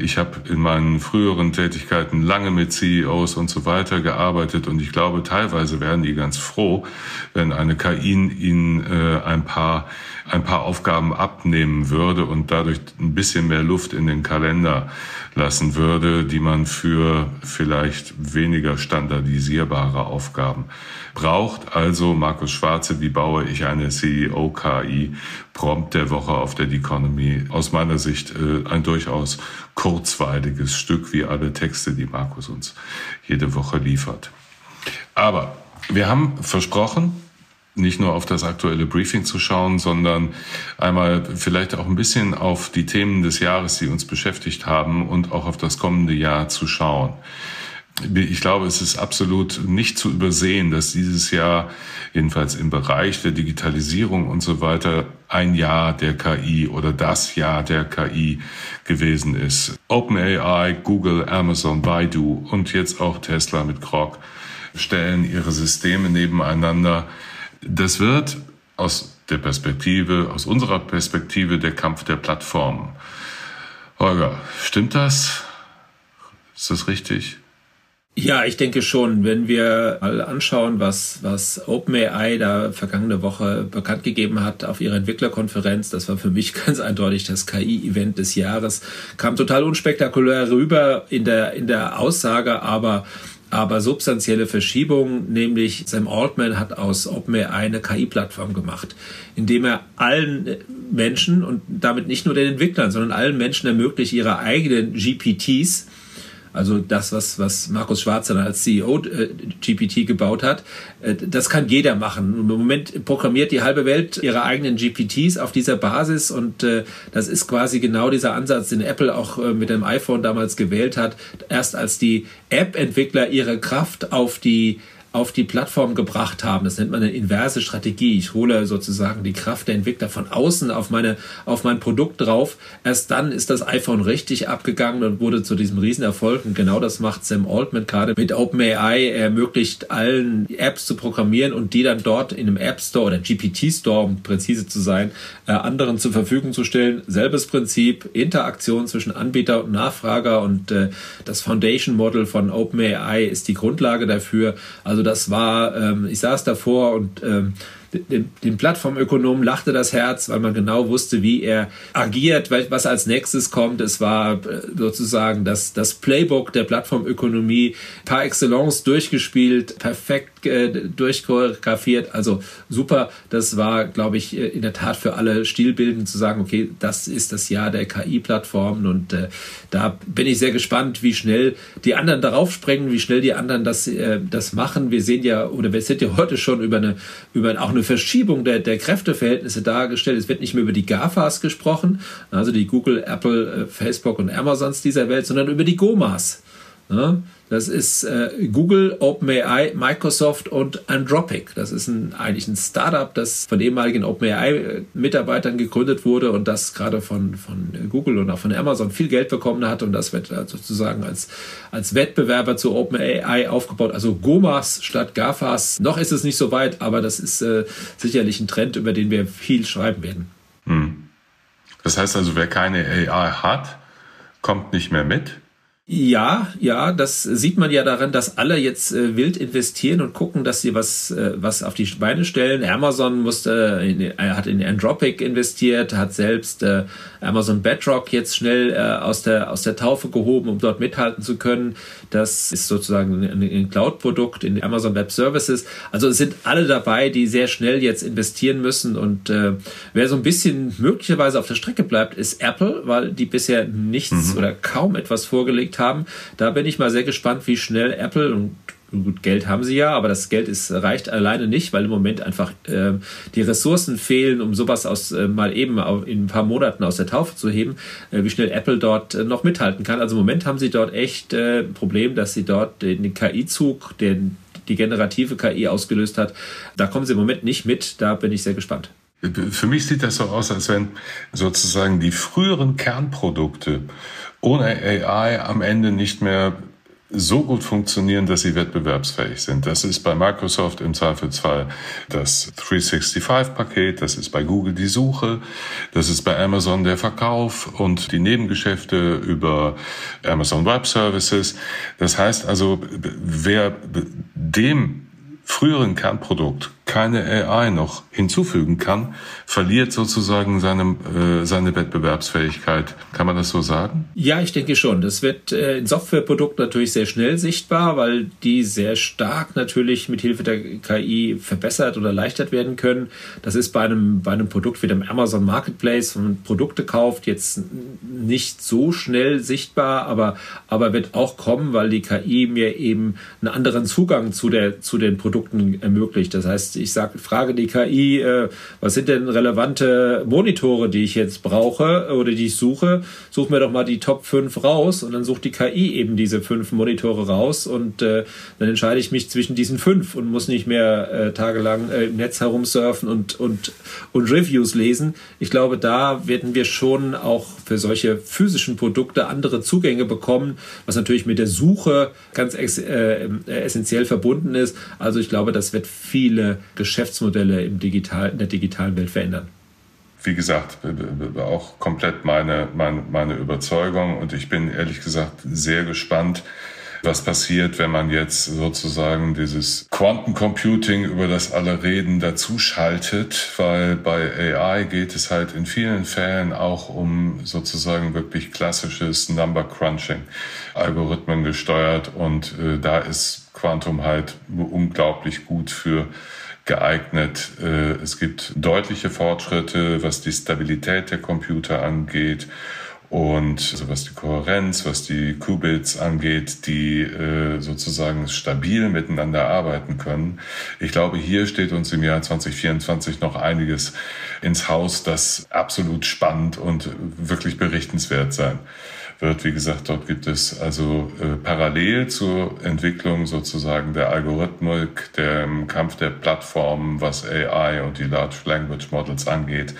Ich habe in meinen früheren Tätigkeiten lange mit CEOs und so weiter gearbeitet und ich glaube, teilweise wären die ganz froh, wenn eine KI ihnen äh, ein paar ein paar Aufgaben abnehmen würde und dadurch ein bisschen mehr Luft in den Kalender lassen würde, die man für vielleicht weniger standardisierbare Aufgaben braucht. Also Markus Schwarze, wie baue ich eine CEO-KI? Prompt der Woche auf der Economy. Aus meiner Sicht äh, ein durchaus kurzweiliges Stück, wie alle Texte, die Markus uns jede Woche liefert. Aber wir haben versprochen, nicht nur auf das aktuelle Briefing zu schauen, sondern einmal vielleicht auch ein bisschen auf die Themen des Jahres, die uns beschäftigt haben und auch auf das kommende Jahr zu schauen. Ich glaube, es ist absolut nicht zu übersehen, dass dieses Jahr, jedenfalls im Bereich der Digitalisierung und so weiter, ein Jahr der KI oder das Jahr der KI gewesen ist. OpenAI, Google, Amazon, Baidu und jetzt auch Tesla mit Grok stellen ihre Systeme nebeneinander das wird aus der Perspektive, aus unserer Perspektive der Kampf der Plattformen. Holger, stimmt das? Ist das richtig? Ja, ich denke schon. Wenn wir mal anschauen, was, was OpenAI da vergangene Woche bekannt gegeben hat auf ihrer Entwicklerkonferenz, das war für mich ganz eindeutig das KI-Event des Jahres, kam total unspektakulär rüber in der, in der Aussage, aber aber substanzielle Verschiebung, nämlich Sam Altman hat aus OpenAI eine KI-Plattform gemacht, indem er allen Menschen und damit nicht nur den Entwicklern, sondern allen Menschen ermöglicht, ihre eigenen GPTs also das, was, was Markus Schwarzer als CEO äh, GPT gebaut hat, äh, das kann jeder machen. Im Moment programmiert die halbe Welt ihre eigenen GPTs auf dieser Basis und äh, das ist quasi genau dieser Ansatz, den Apple auch äh, mit dem iPhone damals gewählt hat. Erst als die App-Entwickler ihre Kraft auf die auf die Plattform gebracht haben. Das nennt man eine inverse Strategie. Ich hole sozusagen die Kraft der Entwickler von außen auf meine, auf mein Produkt drauf. Erst dann ist das iPhone richtig abgegangen und wurde zu diesem Riesenerfolg. Und genau das macht Sam Altman gerade mit OpenAI. Er ermöglicht allen Apps zu programmieren und die dann dort in einem App Store oder GPT Store, um präzise zu sein, äh, anderen zur Verfügung zu stellen. Selbes Prinzip, Interaktion zwischen Anbieter und Nachfrager und äh, das Foundation Model von OpenAI ist die Grundlage dafür. Also also das war, ähm, ich saß davor und ähm, dem, dem Plattformökonomen lachte das Herz, weil man genau wusste, wie er agiert, was als nächstes kommt. Es war äh, sozusagen das, das Playbook der Plattformökonomie par excellence durchgespielt, perfekt äh, durchchoreografiert. Also super. Das war, glaube ich, äh, in der Tat für alle stilbildend zu sagen, okay, das ist das Jahr der KI-Plattformen und äh, da bin ich sehr gespannt, wie schnell die anderen darauf springen, wie schnell die anderen das, äh, das machen. Wir sehen ja, oder wir sind ja heute schon über eine, über auch eine eine Verschiebung der, der Kräfteverhältnisse dargestellt. Es wird nicht mehr über die GAFAs gesprochen, also die Google, Apple, äh, Facebook und Amazons dieser Welt, sondern über die GOMAs. Ne? Das ist äh, Google, OpenAI, Microsoft und Anthropic. Das ist ein, eigentlich ein Startup, das von ehemaligen OpenAI-Mitarbeitern gegründet wurde und das gerade von, von Google und auch von Amazon viel Geld bekommen hat und das wird sozusagen als, als Wettbewerber zu OpenAI aufgebaut. Also GOMAS statt GAFAs. Noch ist es nicht so weit, aber das ist äh, sicherlich ein Trend, über den wir viel schreiben werden. Hm. Das heißt also, wer keine AI hat, kommt nicht mehr mit? Ja, ja, das sieht man ja daran, dass alle jetzt äh, wild investieren und gucken, dass sie was, äh, was auf die Beine stellen. Amazon musste, in, äh, hat in Andropic investiert, hat selbst äh, Amazon Bedrock jetzt schnell äh, aus, der, aus der Taufe gehoben, um dort mithalten zu können. Das ist sozusagen ein, ein Cloud-Produkt in Amazon Web Services. Also es sind alle dabei, die sehr schnell jetzt investieren müssen. Und äh, wer so ein bisschen möglicherweise auf der Strecke bleibt, ist Apple, weil die bisher nichts mhm. oder kaum etwas vorgelegt haben. Da bin ich mal sehr gespannt, wie schnell Apple und Gut, Geld haben sie ja, aber das Geld ist, reicht alleine nicht, weil im Moment einfach äh, die Ressourcen fehlen, um sowas aus äh, mal eben in ein paar Monaten aus der Taufe zu heben, äh, wie schnell Apple dort äh, noch mithalten kann. Also im Moment haben sie dort echt äh, ein Problem, dass sie dort den KI-Zug, den die generative KI ausgelöst hat, da kommen sie im Moment nicht mit. Da bin ich sehr gespannt. Für mich sieht das so aus, als wenn sozusagen die früheren Kernprodukte ohne AI am Ende nicht mehr so gut funktionieren, dass sie wettbewerbsfähig sind. Das ist bei Microsoft im Zweifelsfall das 365-Paket, das ist bei Google die Suche, das ist bei Amazon der Verkauf und die Nebengeschäfte über Amazon Web Services. Das heißt also, wer dem früheren Kernprodukt keine AI noch hinzufügen kann, verliert sozusagen seine, äh, seine Wettbewerbsfähigkeit. Kann man das so sagen? Ja, ich denke schon. Das wird äh, in Softwareprodukten natürlich sehr schnell sichtbar, weil die sehr stark natürlich mit Hilfe der KI verbessert oder erleichtert werden können. Das ist bei einem, bei einem Produkt wie dem Amazon Marketplace, wenn man Produkte kauft, jetzt nicht so schnell sichtbar, aber, aber wird auch kommen, weil die KI mir eben einen anderen Zugang zu, der, zu den Produkten ermöglicht. Das heißt, ich sag, frage die KI, äh, was sind denn relevante Monitore, die ich jetzt brauche oder die ich suche? Such mir doch mal die Top 5 raus und dann sucht die KI eben diese fünf Monitore raus und äh, dann entscheide ich mich zwischen diesen fünf und muss nicht mehr äh, tagelang äh, im Netz herumsurfen und, und, und Reviews lesen. Ich glaube, da werden wir schon auch für solche physischen Produkte andere Zugänge bekommen, was natürlich mit der Suche ganz äh, essentiell verbunden ist. Also ich glaube, das wird viele Geschäftsmodelle im Digital, in der digitalen Welt verändern? Wie gesagt, auch komplett meine, meine, meine Überzeugung. Und ich bin ehrlich gesagt sehr gespannt, was passiert, wenn man jetzt sozusagen dieses Quantum Computing, über das alle reden, dazu schaltet, weil bei AI geht es halt in vielen Fällen auch um sozusagen wirklich klassisches Number Crunching, Algorithmen gesteuert. Und äh, da ist Quantum halt unglaublich gut für geeignet. Äh, es gibt deutliche Fortschritte, was die Stabilität der Computer angeht und also was die Kohärenz, was die Qubits angeht, die äh, sozusagen stabil miteinander arbeiten können. Ich glaube, hier steht uns im Jahr 2024 noch einiges ins Haus, das absolut spannend und wirklich berichtenswert sein wird. Wie gesagt, dort gibt es also äh, parallel zur Entwicklung sozusagen der Algorithmik, dem Kampf der Plattformen, was AI und die Large Language Models angeht,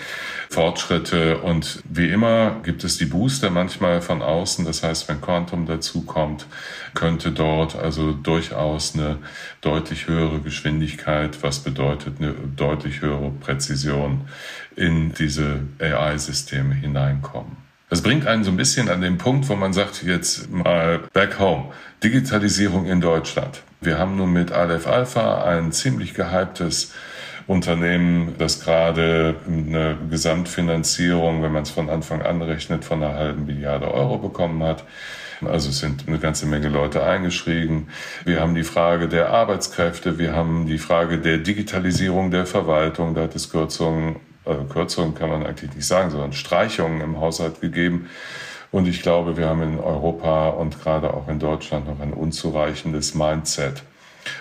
Fortschritte. Und wie immer gibt es die Booster manchmal von außen. Das heißt, wenn Quantum dazukommt, könnte dort also durchaus eine deutlich höhere Geschwindigkeit, was bedeutet eine deutlich höhere Präzision in diese AI-Systeme hineinkommen. Das bringt einen so ein bisschen an den Punkt, wo man sagt, jetzt mal back home. Digitalisierung in Deutschland. Wir haben nun mit Aleph Alpha ein ziemlich gehyptes Unternehmen, das gerade eine Gesamtfinanzierung, wenn man es von Anfang an rechnet, von einer halben Milliarde Euro bekommen hat. Also es sind eine ganze Menge Leute eingeschrieben. Wir haben die Frage der Arbeitskräfte, wir haben die Frage der Digitalisierung der Verwaltung, da hat es Kürzungen also Kürzungen kann man eigentlich nicht sagen, sondern Streichungen im Haushalt gegeben. Und ich glaube, wir haben in Europa und gerade auch in Deutschland noch ein unzureichendes Mindset.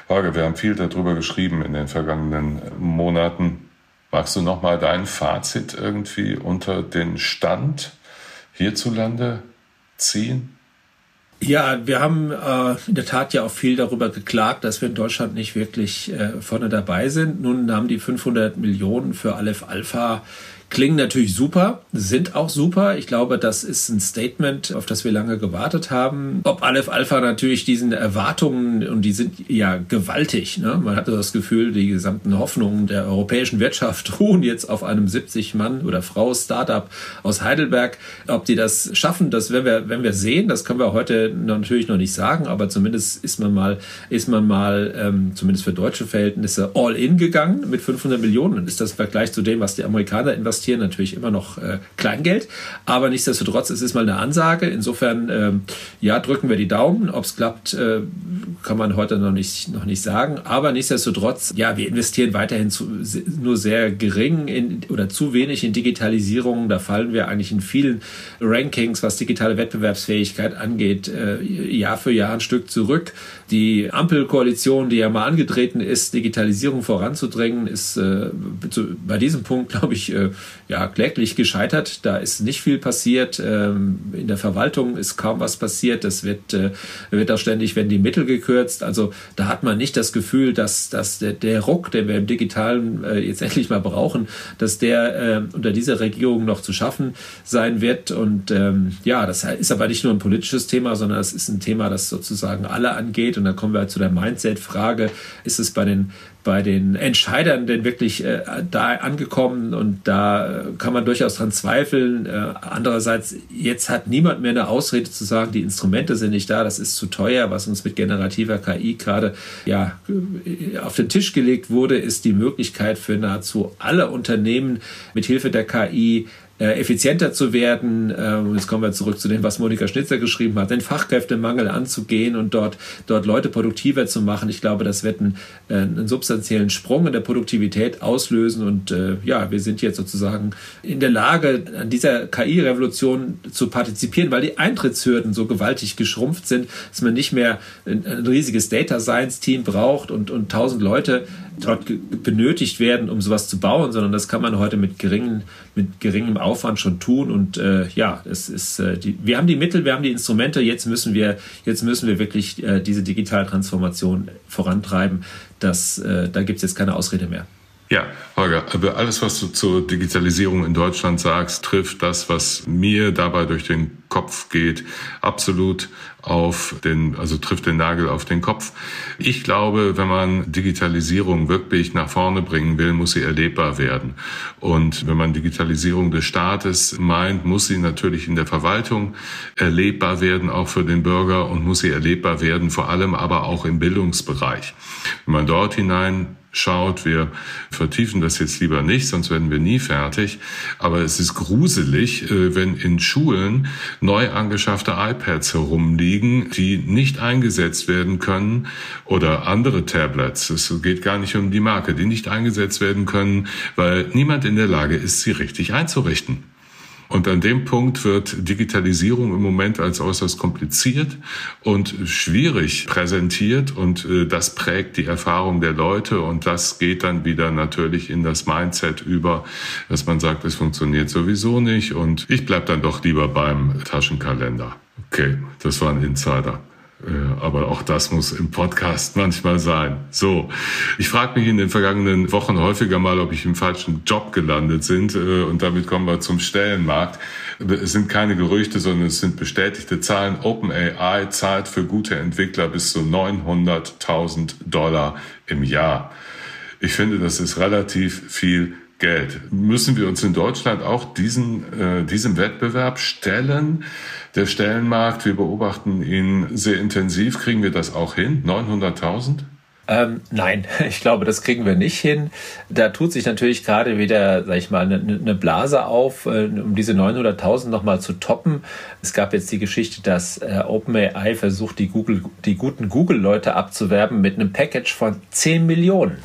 Holger, wir haben viel darüber geschrieben in den vergangenen Monaten. Magst du noch mal dein Fazit irgendwie unter den Stand hierzulande ziehen? Ja, wir haben äh, in der Tat ja auch viel darüber geklagt, dass wir in Deutschland nicht wirklich äh, vorne dabei sind. Nun haben die 500 Millionen für Aleph Alpha klingen natürlich super, sind auch super. Ich glaube, das ist ein Statement, auf das wir lange gewartet haben. Ob Aleph Alpha natürlich diesen Erwartungen, und die sind ja gewaltig, ne? man hatte das Gefühl, die gesamten Hoffnungen der europäischen Wirtschaft ruhen jetzt auf einem 70-Mann- oder Frau-Startup aus Heidelberg. Ob die das schaffen, das werden wir, werden wir sehen. Das können wir heute natürlich noch nicht sagen, aber zumindest ist man mal, ist man mal, ähm, zumindest für deutsche Verhältnisse, all in gegangen mit 500 Millionen. Ist das im Vergleich zu dem, was die Amerikaner investieren, investieren natürlich immer noch äh, Kleingeld, aber nichtsdestotrotz es ist mal eine Ansage. Insofern ähm, ja drücken wir die Daumen. Ob es klappt, äh, kann man heute noch nicht noch nicht sagen. Aber nichtsdestotrotz ja wir investieren weiterhin zu, nur sehr gering in, oder zu wenig in Digitalisierung. Da fallen wir eigentlich in vielen Rankings, was digitale Wettbewerbsfähigkeit angeht, äh, Jahr für Jahr ein Stück zurück. Die Ampelkoalition, die ja mal angetreten ist, Digitalisierung voranzudrängen, ist äh, bei diesem Punkt, glaube ich, äh, ja, kläglich gescheitert. Da ist nicht viel passiert. Ähm, in der Verwaltung ist kaum was passiert. Es wird, äh, wird auch ständig, werden die Mittel gekürzt. Also da hat man nicht das Gefühl, dass, dass der, der Ruck, den wir im Digitalen äh, jetzt endlich mal brauchen, dass der äh, unter dieser Regierung noch zu schaffen sein wird. Und ähm, ja, das ist aber nicht nur ein politisches Thema, sondern es ist ein Thema, das sozusagen alle angeht. Und dann kommen wir halt zu der Mindset-Frage. Ist es bei den bei den Entscheidern denn wirklich äh, da angekommen und da äh, kann man durchaus dran zweifeln. Äh, andererseits, jetzt hat niemand mehr eine Ausrede zu sagen, die Instrumente sind nicht da, das ist zu teuer. Was uns mit generativer KI gerade ja, äh, auf den Tisch gelegt wurde, ist die Möglichkeit für nahezu alle Unternehmen mit Hilfe der KI äh, effizienter zu werden. Ähm, jetzt kommen wir zurück zu dem, was Monika Schnitzer geschrieben hat, den Fachkräftemangel anzugehen und dort, dort Leute produktiver zu machen. Ich glaube, das wird einen, äh, einen substanziellen Sprung in der Produktivität auslösen und äh, ja, wir sind jetzt sozusagen in der Lage, an dieser KI-Revolution zu partizipieren, weil die Eintrittshürden so gewaltig geschrumpft sind, dass man nicht mehr ein, ein riesiges Data Science Team braucht und, und tausend Leute dort benötigt werden, um sowas zu bauen, sondern das kann man heute mit, geringen, mit geringem Aufwand schon tun. Und äh, ja, es ist, äh, die, wir haben die Mittel, wir haben die Instrumente. Jetzt müssen wir, jetzt müssen wir wirklich äh, diese digitale Transformation vorantreiben. Das, äh, da gibt es jetzt keine Ausrede mehr. Ja, Holger, aber alles, was du zur Digitalisierung in Deutschland sagst, trifft das, was mir dabei durch den Kopf geht, absolut auf den, also trifft den Nagel auf den Kopf. Ich glaube, wenn man Digitalisierung wirklich nach vorne bringen will, muss sie erlebbar werden. Und wenn man Digitalisierung des Staates meint, muss sie natürlich in der Verwaltung erlebbar werden, auch für den Bürger und muss sie erlebbar werden, vor allem aber auch im Bildungsbereich. Wenn man dort hinein schaut. Wir vertiefen das jetzt lieber nicht, sonst werden wir nie fertig. Aber es ist gruselig, äh, wenn in Schulen neu angeschaffte iPads herumliegen, die nicht eingesetzt werden können oder andere Tablets. Es geht gar nicht um die Marke, die nicht eingesetzt werden können, weil niemand in der Lage ist, sie richtig einzurichten. Und an dem Punkt wird Digitalisierung im Moment als äußerst kompliziert und schwierig präsentiert und äh, das prägt die Erfahrung der Leute und das geht dann wieder natürlich in das Mindset über, dass man sagt, es funktioniert sowieso nicht und ich bleib dann doch lieber beim Taschenkalender. Okay, das war ein Insider. Aber auch das muss im Podcast manchmal sein. So, ich frage mich in den vergangenen Wochen häufiger mal, ob ich im falschen Job gelandet sind. Äh, und damit kommen wir zum Stellenmarkt. Es sind keine Gerüchte, sondern es sind bestätigte Zahlen. OpenAI zahlt für gute Entwickler bis zu 900.000 Dollar im Jahr. Ich finde, das ist relativ viel Geld. Müssen wir uns in Deutschland auch diesen, äh, diesem Wettbewerb stellen? Der Stellenmarkt, wir beobachten ihn sehr intensiv. Kriegen wir das auch hin? 900.000? Ähm, nein, ich glaube, das kriegen wir nicht hin. Da tut sich natürlich gerade wieder, sag ich mal, eine, eine Blase auf, äh, um diese 900.000 nochmal zu toppen. Es gab jetzt die Geschichte, dass äh, OpenAI versucht, die, Google, die guten Google-Leute abzuwerben mit einem Package von 10 Millionen.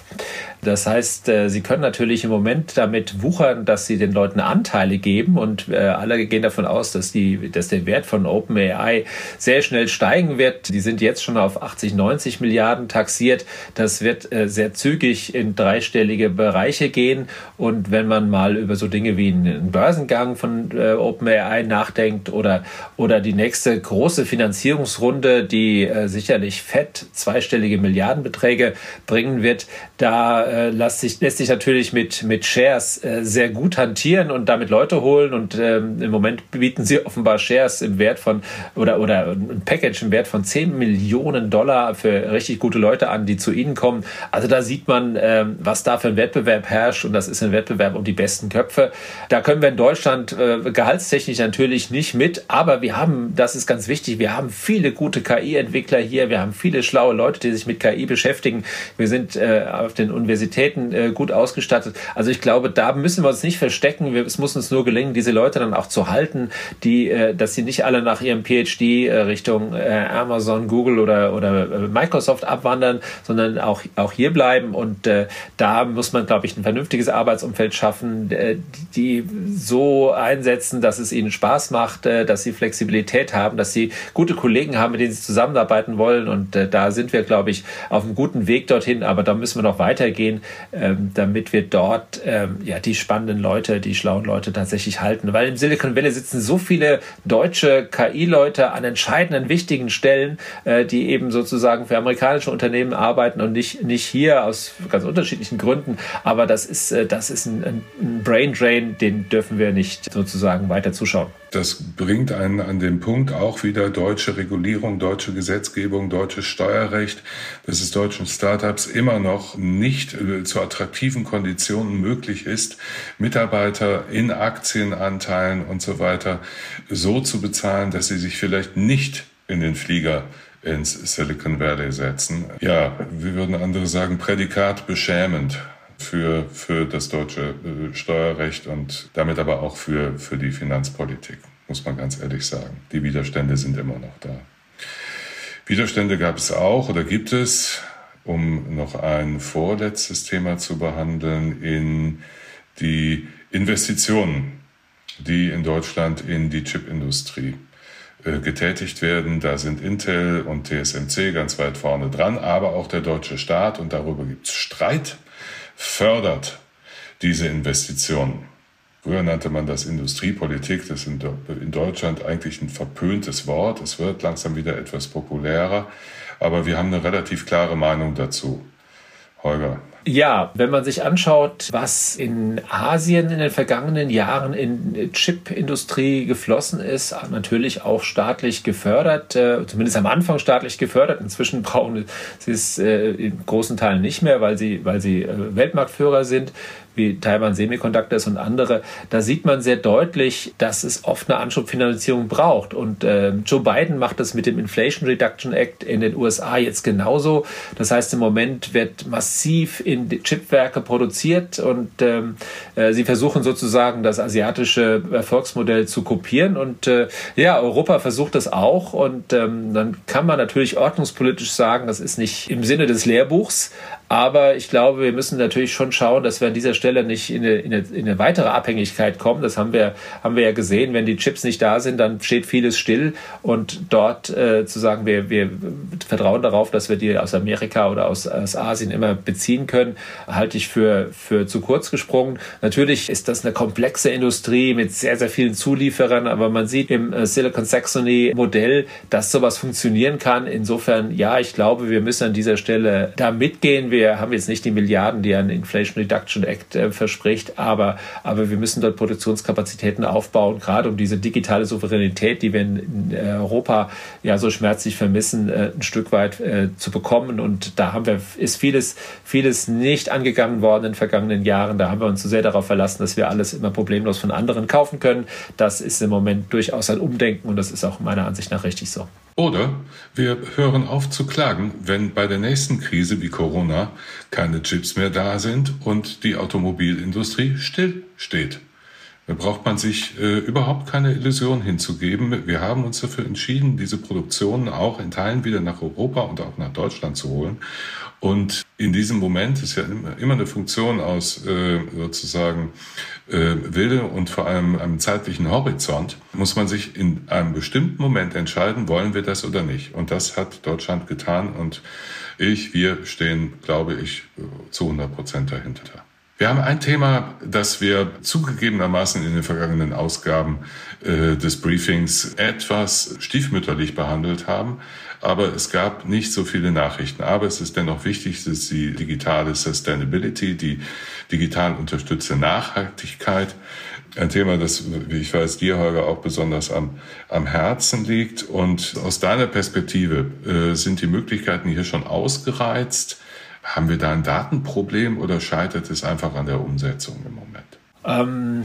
Das heißt, äh, sie können natürlich im Moment damit wuchern, dass sie den Leuten Anteile geben und äh, alle gehen davon aus, dass, die, dass der Wert von OpenAI sehr schnell steigen wird. Die sind jetzt schon auf 80, 90 Milliarden taxiert. Das wird äh, sehr zügig in dreistellige Bereiche gehen. Und wenn man mal über so Dinge wie einen Börsengang von OpenAI nachdenkt oder, oder die nächste große Finanzierungsrunde, die sicherlich fett zweistellige Milliardenbeträge bringen wird, da äh, lässt, sich, lässt sich natürlich mit, mit Shares äh, sehr gut hantieren und damit Leute holen. Und ähm, im Moment bieten sie offenbar Shares im Wert von oder, oder ein Package im Wert von 10 Millionen Dollar für richtig gute Leute an, die zu ihnen kommen. Also da sieht man, ähm, was da für ein Wettbewerb herrscht. Und das ist ein Wettbewerb um die besten Köpfe. Da können wir in Deutschland äh, gehaltstechnisch natürlich nicht mit, aber wir haben, das ist ganz wichtig, wir haben viele gute KI-Entwickler hier, wir haben viele schlaue Leute, die sich mit KI beschäftigen. Wir sind äh, auf den Universitäten äh, gut ausgestattet. Also ich glaube, da müssen wir uns nicht verstecken. Wir, es muss uns nur gelingen, diese Leute dann auch zu halten, die, äh, dass sie nicht alle nach ihrem PhD äh, Richtung äh, Amazon, Google oder, oder äh, Microsoft abwandern, sondern auch, auch hier bleiben. Und äh, da muss man, glaube ich, ein vernünftiges Arbeitsumfeld schaffen, äh, die so einsetzen, dass es ihnen Spaß macht, äh, dass sie Flexibilität haben, dass sie gute Kollegen haben, mit denen sie zusammenarbeiten wollen. Und äh, da sind wir, glaube ich, auf einem guten Weg dorthin. Aber da müssen wir noch weitergehen, ähm, damit wir dort ähm, ja die spannenden Leute, die schlauen Leute tatsächlich halten. Weil im Silicon Valley sitzen so viele deutsche KI-Leute an entscheidenden, wichtigen Stellen, äh, die eben sozusagen für amerikanische Unternehmen arbeiten und nicht, nicht hier aus ganz unterschiedlichen Gründen. Aber das ist, äh, das ist ein, ein Brain Drain, den dürfen wir nicht sozusagen weiter zuschauen. Das bringt einen an den Punkt auch wieder deutsche Regulierung, deutsche Gesetzgebung, deutsches Steuerrecht, dass es deutschen Startups immer noch nicht äh, zu attraktiven Konditionen möglich ist, Mitarbeiter in Aktienanteilen und so weiter so zu bezahlen, dass sie sich vielleicht nicht in den Flieger ins Silicon Valley setzen. Ja, wie würden andere sagen, Prädikat beschämend für, für das deutsche äh, Steuerrecht und damit aber auch für, für die Finanzpolitik, muss man ganz ehrlich sagen. Die Widerstände sind immer noch da. Widerstände gab es auch oder gibt es, um noch ein vorletztes Thema zu behandeln, in die Investitionen, die in Deutschland in die Chipindustrie äh, getätigt werden. Da sind Intel und TSMC ganz weit vorne dran, aber auch der deutsche Staat und darüber gibt es Streit fördert diese Investitionen. Früher nannte man das Industriepolitik, das ist in Deutschland eigentlich ein verpöntes Wort. Es wird langsam wieder etwas populärer, aber wir haben eine relativ klare Meinung dazu. Holger, ja, wenn man sich anschaut, was in Asien in den vergangenen Jahren in Chipindustrie geflossen ist, natürlich auch staatlich gefördert, äh, zumindest am Anfang staatlich gefördert. Inzwischen brauchen sie es äh, in großen Teilen nicht mehr, weil sie, weil sie äh, Weltmarktführer sind wie Taiwan Semiconductors und andere, da sieht man sehr deutlich, dass es oft eine Anschubfinanzierung braucht. Und äh, Joe Biden macht das mit dem Inflation Reduction Act in den USA jetzt genauso. Das heißt, im Moment wird massiv in Chipwerke produziert und ähm, äh, sie versuchen sozusagen das asiatische Erfolgsmodell zu kopieren. Und äh, ja, Europa versucht das auch. Und ähm, dann kann man natürlich ordnungspolitisch sagen, das ist nicht im Sinne des Lehrbuchs, aber ich glaube, wir müssen natürlich schon schauen, dass wir an dieser Stelle nicht in eine, in eine, in eine weitere Abhängigkeit kommen. Das haben wir, haben wir ja gesehen. Wenn die Chips nicht da sind, dann steht vieles still. Und dort äh, zu sagen, wir, wir vertrauen darauf, dass wir die aus Amerika oder aus, aus Asien immer beziehen können, halte ich für, für zu kurz gesprungen. Natürlich ist das eine komplexe Industrie mit sehr, sehr vielen Zulieferern, aber man sieht im äh, Silicon Saxony Modell, dass sowas funktionieren kann. Insofern, ja, ich glaube, wir müssen an dieser Stelle da mitgehen wir haben jetzt nicht die Milliarden, die ein Inflation Reduction Act äh, verspricht, aber, aber wir müssen dort Produktionskapazitäten aufbauen, gerade um diese digitale Souveränität, die wir in, in Europa ja so schmerzlich vermissen, äh, ein Stück weit äh, zu bekommen. Und da haben wir, ist vieles, vieles nicht angegangen worden in den vergangenen Jahren. Da haben wir uns so sehr darauf verlassen, dass wir alles immer problemlos von anderen kaufen können. Das ist im Moment durchaus ein Umdenken und das ist auch meiner Ansicht nach richtig so. Oder wir hören auf zu klagen, wenn bei der nächsten Krise wie Corona keine Chips mehr da sind und die Automobilindustrie stillsteht. Da braucht man sich äh, überhaupt keine Illusion hinzugeben. Wir haben uns dafür entschieden, diese Produktionen auch in Teilen wieder nach Europa und auch nach Deutschland zu holen. Und in diesem Moment ist ja immer eine Funktion aus äh, sozusagen äh, Wille und vor allem einem zeitlichen Horizont, muss man sich in einem bestimmten Moment entscheiden, wollen wir das oder nicht. Und das hat Deutschland getan und ich, wir stehen, glaube ich, zu 100 Prozent dahinter. Wir haben ein Thema, das wir zugegebenermaßen in den vergangenen Ausgaben äh, des Briefings etwas stiefmütterlich behandelt haben, aber es gab nicht so viele Nachrichten. Aber es ist dennoch wichtig, dass die digitale Sustainability, die digital unterstützte Nachhaltigkeit, ein Thema, das, wie ich weiß, dir, Holger, auch besonders am, am Herzen liegt. Und aus deiner Perspektive äh, sind die Möglichkeiten hier schon ausgereizt? Haben wir da ein Datenproblem oder scheitert es einfach an der Umsetzung im Moment? Ähm,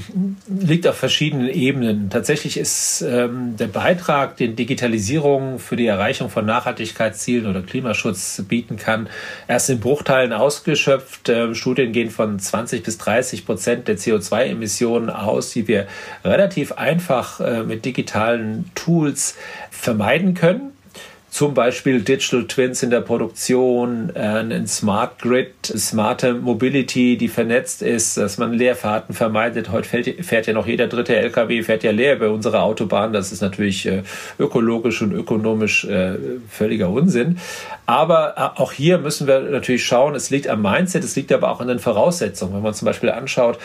liegt auf verschiedenen Ebenen. Tatsächlich ist ähm, der Beitrag, den Digitalisierung für die Erreichung von Nachhaltigkeitszielen oder Klimaschutz bieten kann, erst in Bruchteilen ausgeschöpft. Ähm, Studien gehen von 20 bis 30 Prozent der CO2-Emissionen aus, die wir relativ einfach äh, mit digitalen Tools vermeiden können zum Beispiel Digital Twins in der Produktion, äh, ein Smart Grid, smarte Mobility, die vernetzt ist, dass man Leerfahrten vermeidet. Heute fährt, fährt ja noch jeder dritte LKW fährt ja leer bei unserer Autobahn. Das ist natürlich äh, ökologisch und ökonomisch äh, völliger Unsinn. Aber auch hier müssen wir natürlich schauen, es liegt am Mindset, es liegt aber auch an den Voraussetzungen. Wenn man zum Beispiel anschaut,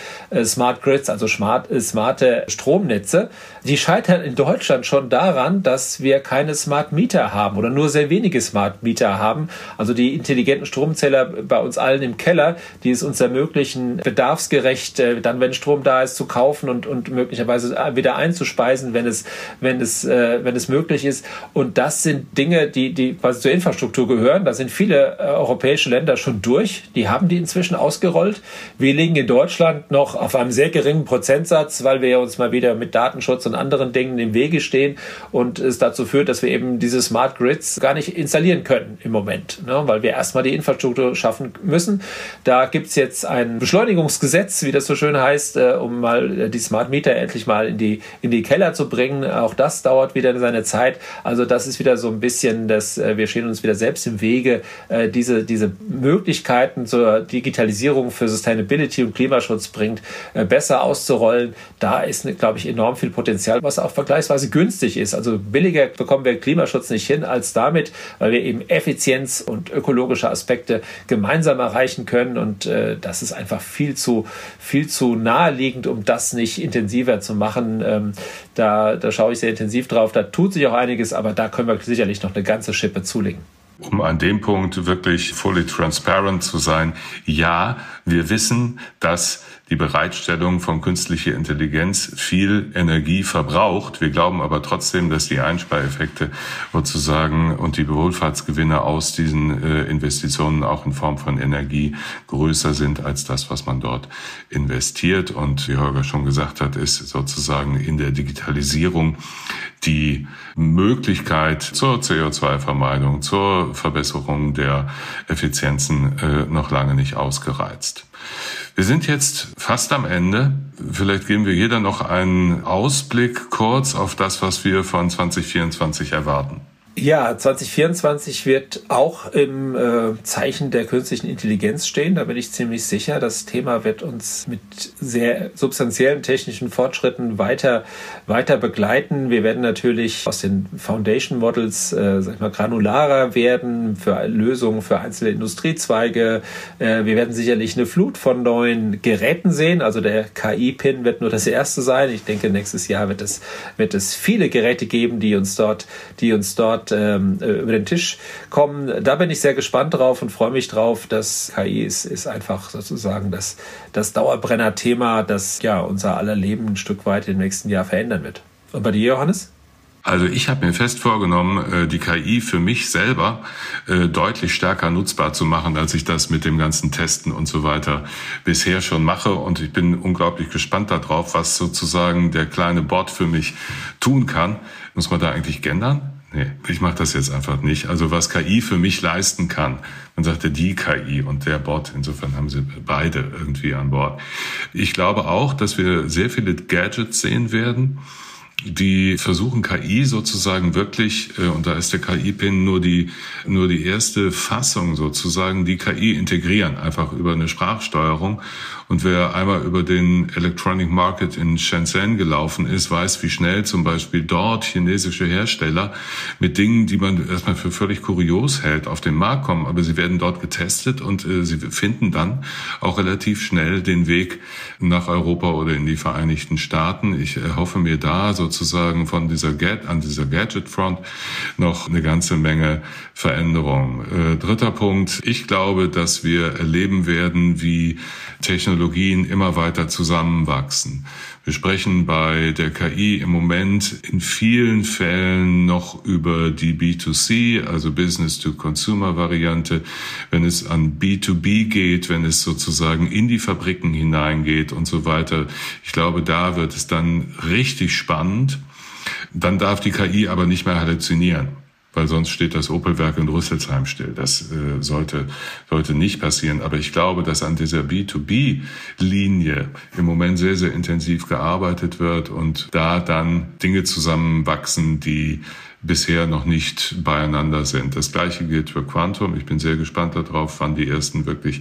Smart Grids, also smart, smarte Stromnetze, die scheitern in Deutschland schon daran, dass wir keine Smart Meter haben haben oder nur sehr wenige Smart Meter haben. Also die intelligenten Stromzähler bei uns allen im Keller, die es uns ermöglichen, bedarfsgerecht äh, dann, wenn Strom da ist, zu kaufen und, und möglicherweise wieder einzuspeisen, wenn es, wenn es, äh, wenn es möglich ist. Und das sind Dinge, die, die quasi zur Infrastruktur gehören. Da sind viele äh, europäische Länder schon durch. Die haben die inzwischen ausgerollt. Wir liegen in Deutschland noch auf einem sehr geringen Prozentsatz, weil wir uns mal wieder mit Datenschutz und anderen Dingen im Wege stehen und es dazu führt, dass wir eben diese Smart Grids gar nicht installieren können im Moment, ne, weil wir erstmal die Infrastruktur schaffen müssen. Da gibt es jetzt ein Beschleunigungsgesetz, wie das so schön heißt, äh, um mal die Smart Meter endlich mal in die, in die Keller zu bringen. Auch das dauert wieder seine Zeit. Also das ist wieder so ein bisschen, dass äh, wir stehen uns wieder selbst im Wege, äh, diese, diese Möglichkeiten zur Digitalisierung für Sustainability und Klimaschutz bringt, äh, besser auszurollen. Da ist, glaube ich, enorm viel Potenzial, was auch vergleichsweise günstig ist. Also billiger bekommen wir Klimaschutz nicht hin als damit, weil wir eben Effizienz und ökologische Aspekte gemeinsam erreichen können. Und äh, das ist einfach viel zu, viel zu naheliegend, um das nicht intensiver zu machen. Ähm, da, da schaue ich sehr intensiv drauf. Da tut sich auch einiges, aber da können wir sicherlich noch eine ganze Schippe zulegen. Um an dem Punkt wirklich fully transparent zu sein, ja, wir wissen, dass die Bereitstellung von künstlicher Intelligenz viel Energie verbraucht. Wir glauben aber trotzdem, dass die Einspareffekte sozusagen und die Wohlfahrtsgewinne aus diesen äh, Investitionen auch in Form von Energie größer sind als das, was man dort investiert. Und wie Holger schon gesagt hat, ist sozusagen in der Digitalisierung die Möglichkeit zur CO2-Vermeidung, zur Verbesserung der Effizienzen äh, noch lange nicht ausgereizt. Wir sind jetzt fast am Ende. Vielleicht geben wir jeder noch einen Ausblick kurz auf das, was wir von 2024 erwarten. Ja, 2024 wird auch im äh, Zeichen der künstlichen Intelligenz stehen. Da bin ich ziemlich sicher. Das Thema wird uns mit sehr substanziellen technischen Fortschritten weiter, weiter begleiten. Wir werden natürlich aus den Foundation Models, äh, sag ich mal, granularer werden für Lösungen für einzelne Industriezweige. Äh, wir werden sicherlich eine Flut von neuen Geräten sehen. Also der KI-Pin wird nur das erste sein. Ich denke, nächstes Jahr wird es, wird es viele Geräte geben, die uns dort, die uns dort dort ähm, äh, über den Tisch kommen. Da bin ich sehr gespannt drauf und freue mich drauf. dass KI ist, ist einfach sozusagen das, das Dauerbrenner-Thema, das ja unser aller Leben ein Stück weit im nächsten Jahr verändern wird. Und bei dir, Johannes? Also ich habe mir fest vorgenommen, äh, die KI für mich selber äh, deutlich stärker nutzbar zu machen, als ich das mit dem ganzen Testen und so weiter bisher schon mache. Und ich bin unglaublich gespannt darauf, was sozusagen der kleine Bot für mich tun kann. Muss man da eigentlich gendern? Nee, ich mache das jetzt einfach nicht. Also was KI für mich leisten kann, man sagte die KI und der Bot, insofern haben sie beide irgendwie an Bord. Ich glaube auch, dass wir sehr viele Gadgets sehen werden, die versuchen KI sozusagen wirklich, äh, und da ist der KI-Pin nur die, nur die erste Fassung sozusagen, die KI integrieren, einfach über eine Sprachsteuerung. Und wer einmal über den Electronic Market in Shenzhen gelaufen ist, weiß, wie schnell zum Beispiel dort chinesische Hersteller mit Dingen, die man erstmal für völlig kurios hält, auf den Markt kommen. Aber sie werden dort getestet und äh, sie finden dann auch relativ schnell den Weg nach Europa oder in die Vereinigten Staaten. Ich erhoffe mir da sozusagen von dieser Get an dieser Gadget Front noch eine ganze Menge Veränderung. Äh, dritter Punkt. Ich glaube, dass wir erleben werden, wie Technologien immer weiter zusammenwachsen. Wir sprechen bei der KI im Moment in vielen Fällen noch über die B2C, also Business-to-Consumer-Variante. Wenn es an B2B geht, wenn es sozusagen in die Fabriken hineingeht und so weiter. Ich glaube, da wird es dann richtig spannend. Dann darf die KI aber nicht mehr halluzinieren weil sonst steht das Opelwerk in Rüsselsheim still. Das äh, sollte, sollte nicht passieren. Aber ich glaube, dass an dieser B2B-Linie im Moment sehr, sehr intensiv gearbeitet wird und da dann Dinge zusammenwachsen, die bisher noch nicht beieinander sind. Das gleiche gilt für Quantum. Ich bin sehr gespannt darauf, wann die ersten wirklich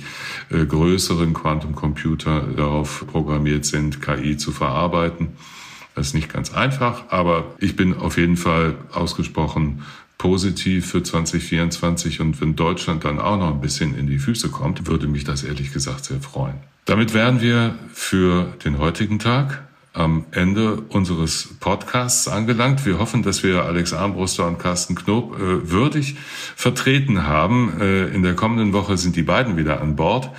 äh, größeren Quantum-Computer darauf programmiert sind, KI zu verarbeiten. Das ist nicht ganz einfach, aber ich bin auf jeden Fall ausgesprochen positiv für 2024 und wenn Deutschland dann auch noch ein bisschen in die Füße kommt, würde mich das ehrlich gesagt sehr freuen. Damit wären wir für den heutigen Tag am Ende unseres Podcasts angelangt. Wir hoffen, dass wir Alex Armbruster und Carsten Knob äh, würdig vertreten haben. Äh, in der kommenden Woche sind die beiden wieder an Bord.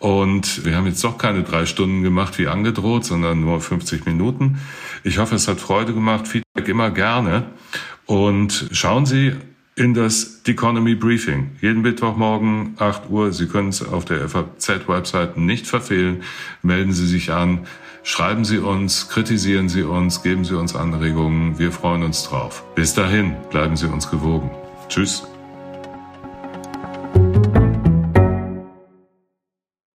Und wir haben jetzt doch keine drei Stunden gemacht wie angedroht, sondern nur 50 Minuten. Ich hoffe, es hat Freude gemacht. Feedback immer gerne. Und schauen Sie in das Economy Briefing. Jeden Mittwochmorgen 8 Uhr. Sie können es auf der FAZ-Webseite nicht verfehlen. Melden Sie sich an. Schreiben Sie uns, kritisieren Sie uns, geben Sie uns Anregungen. Wir freuen uns drauf. Bis dahin, bleiben Sie uns gewogen. Tschüss.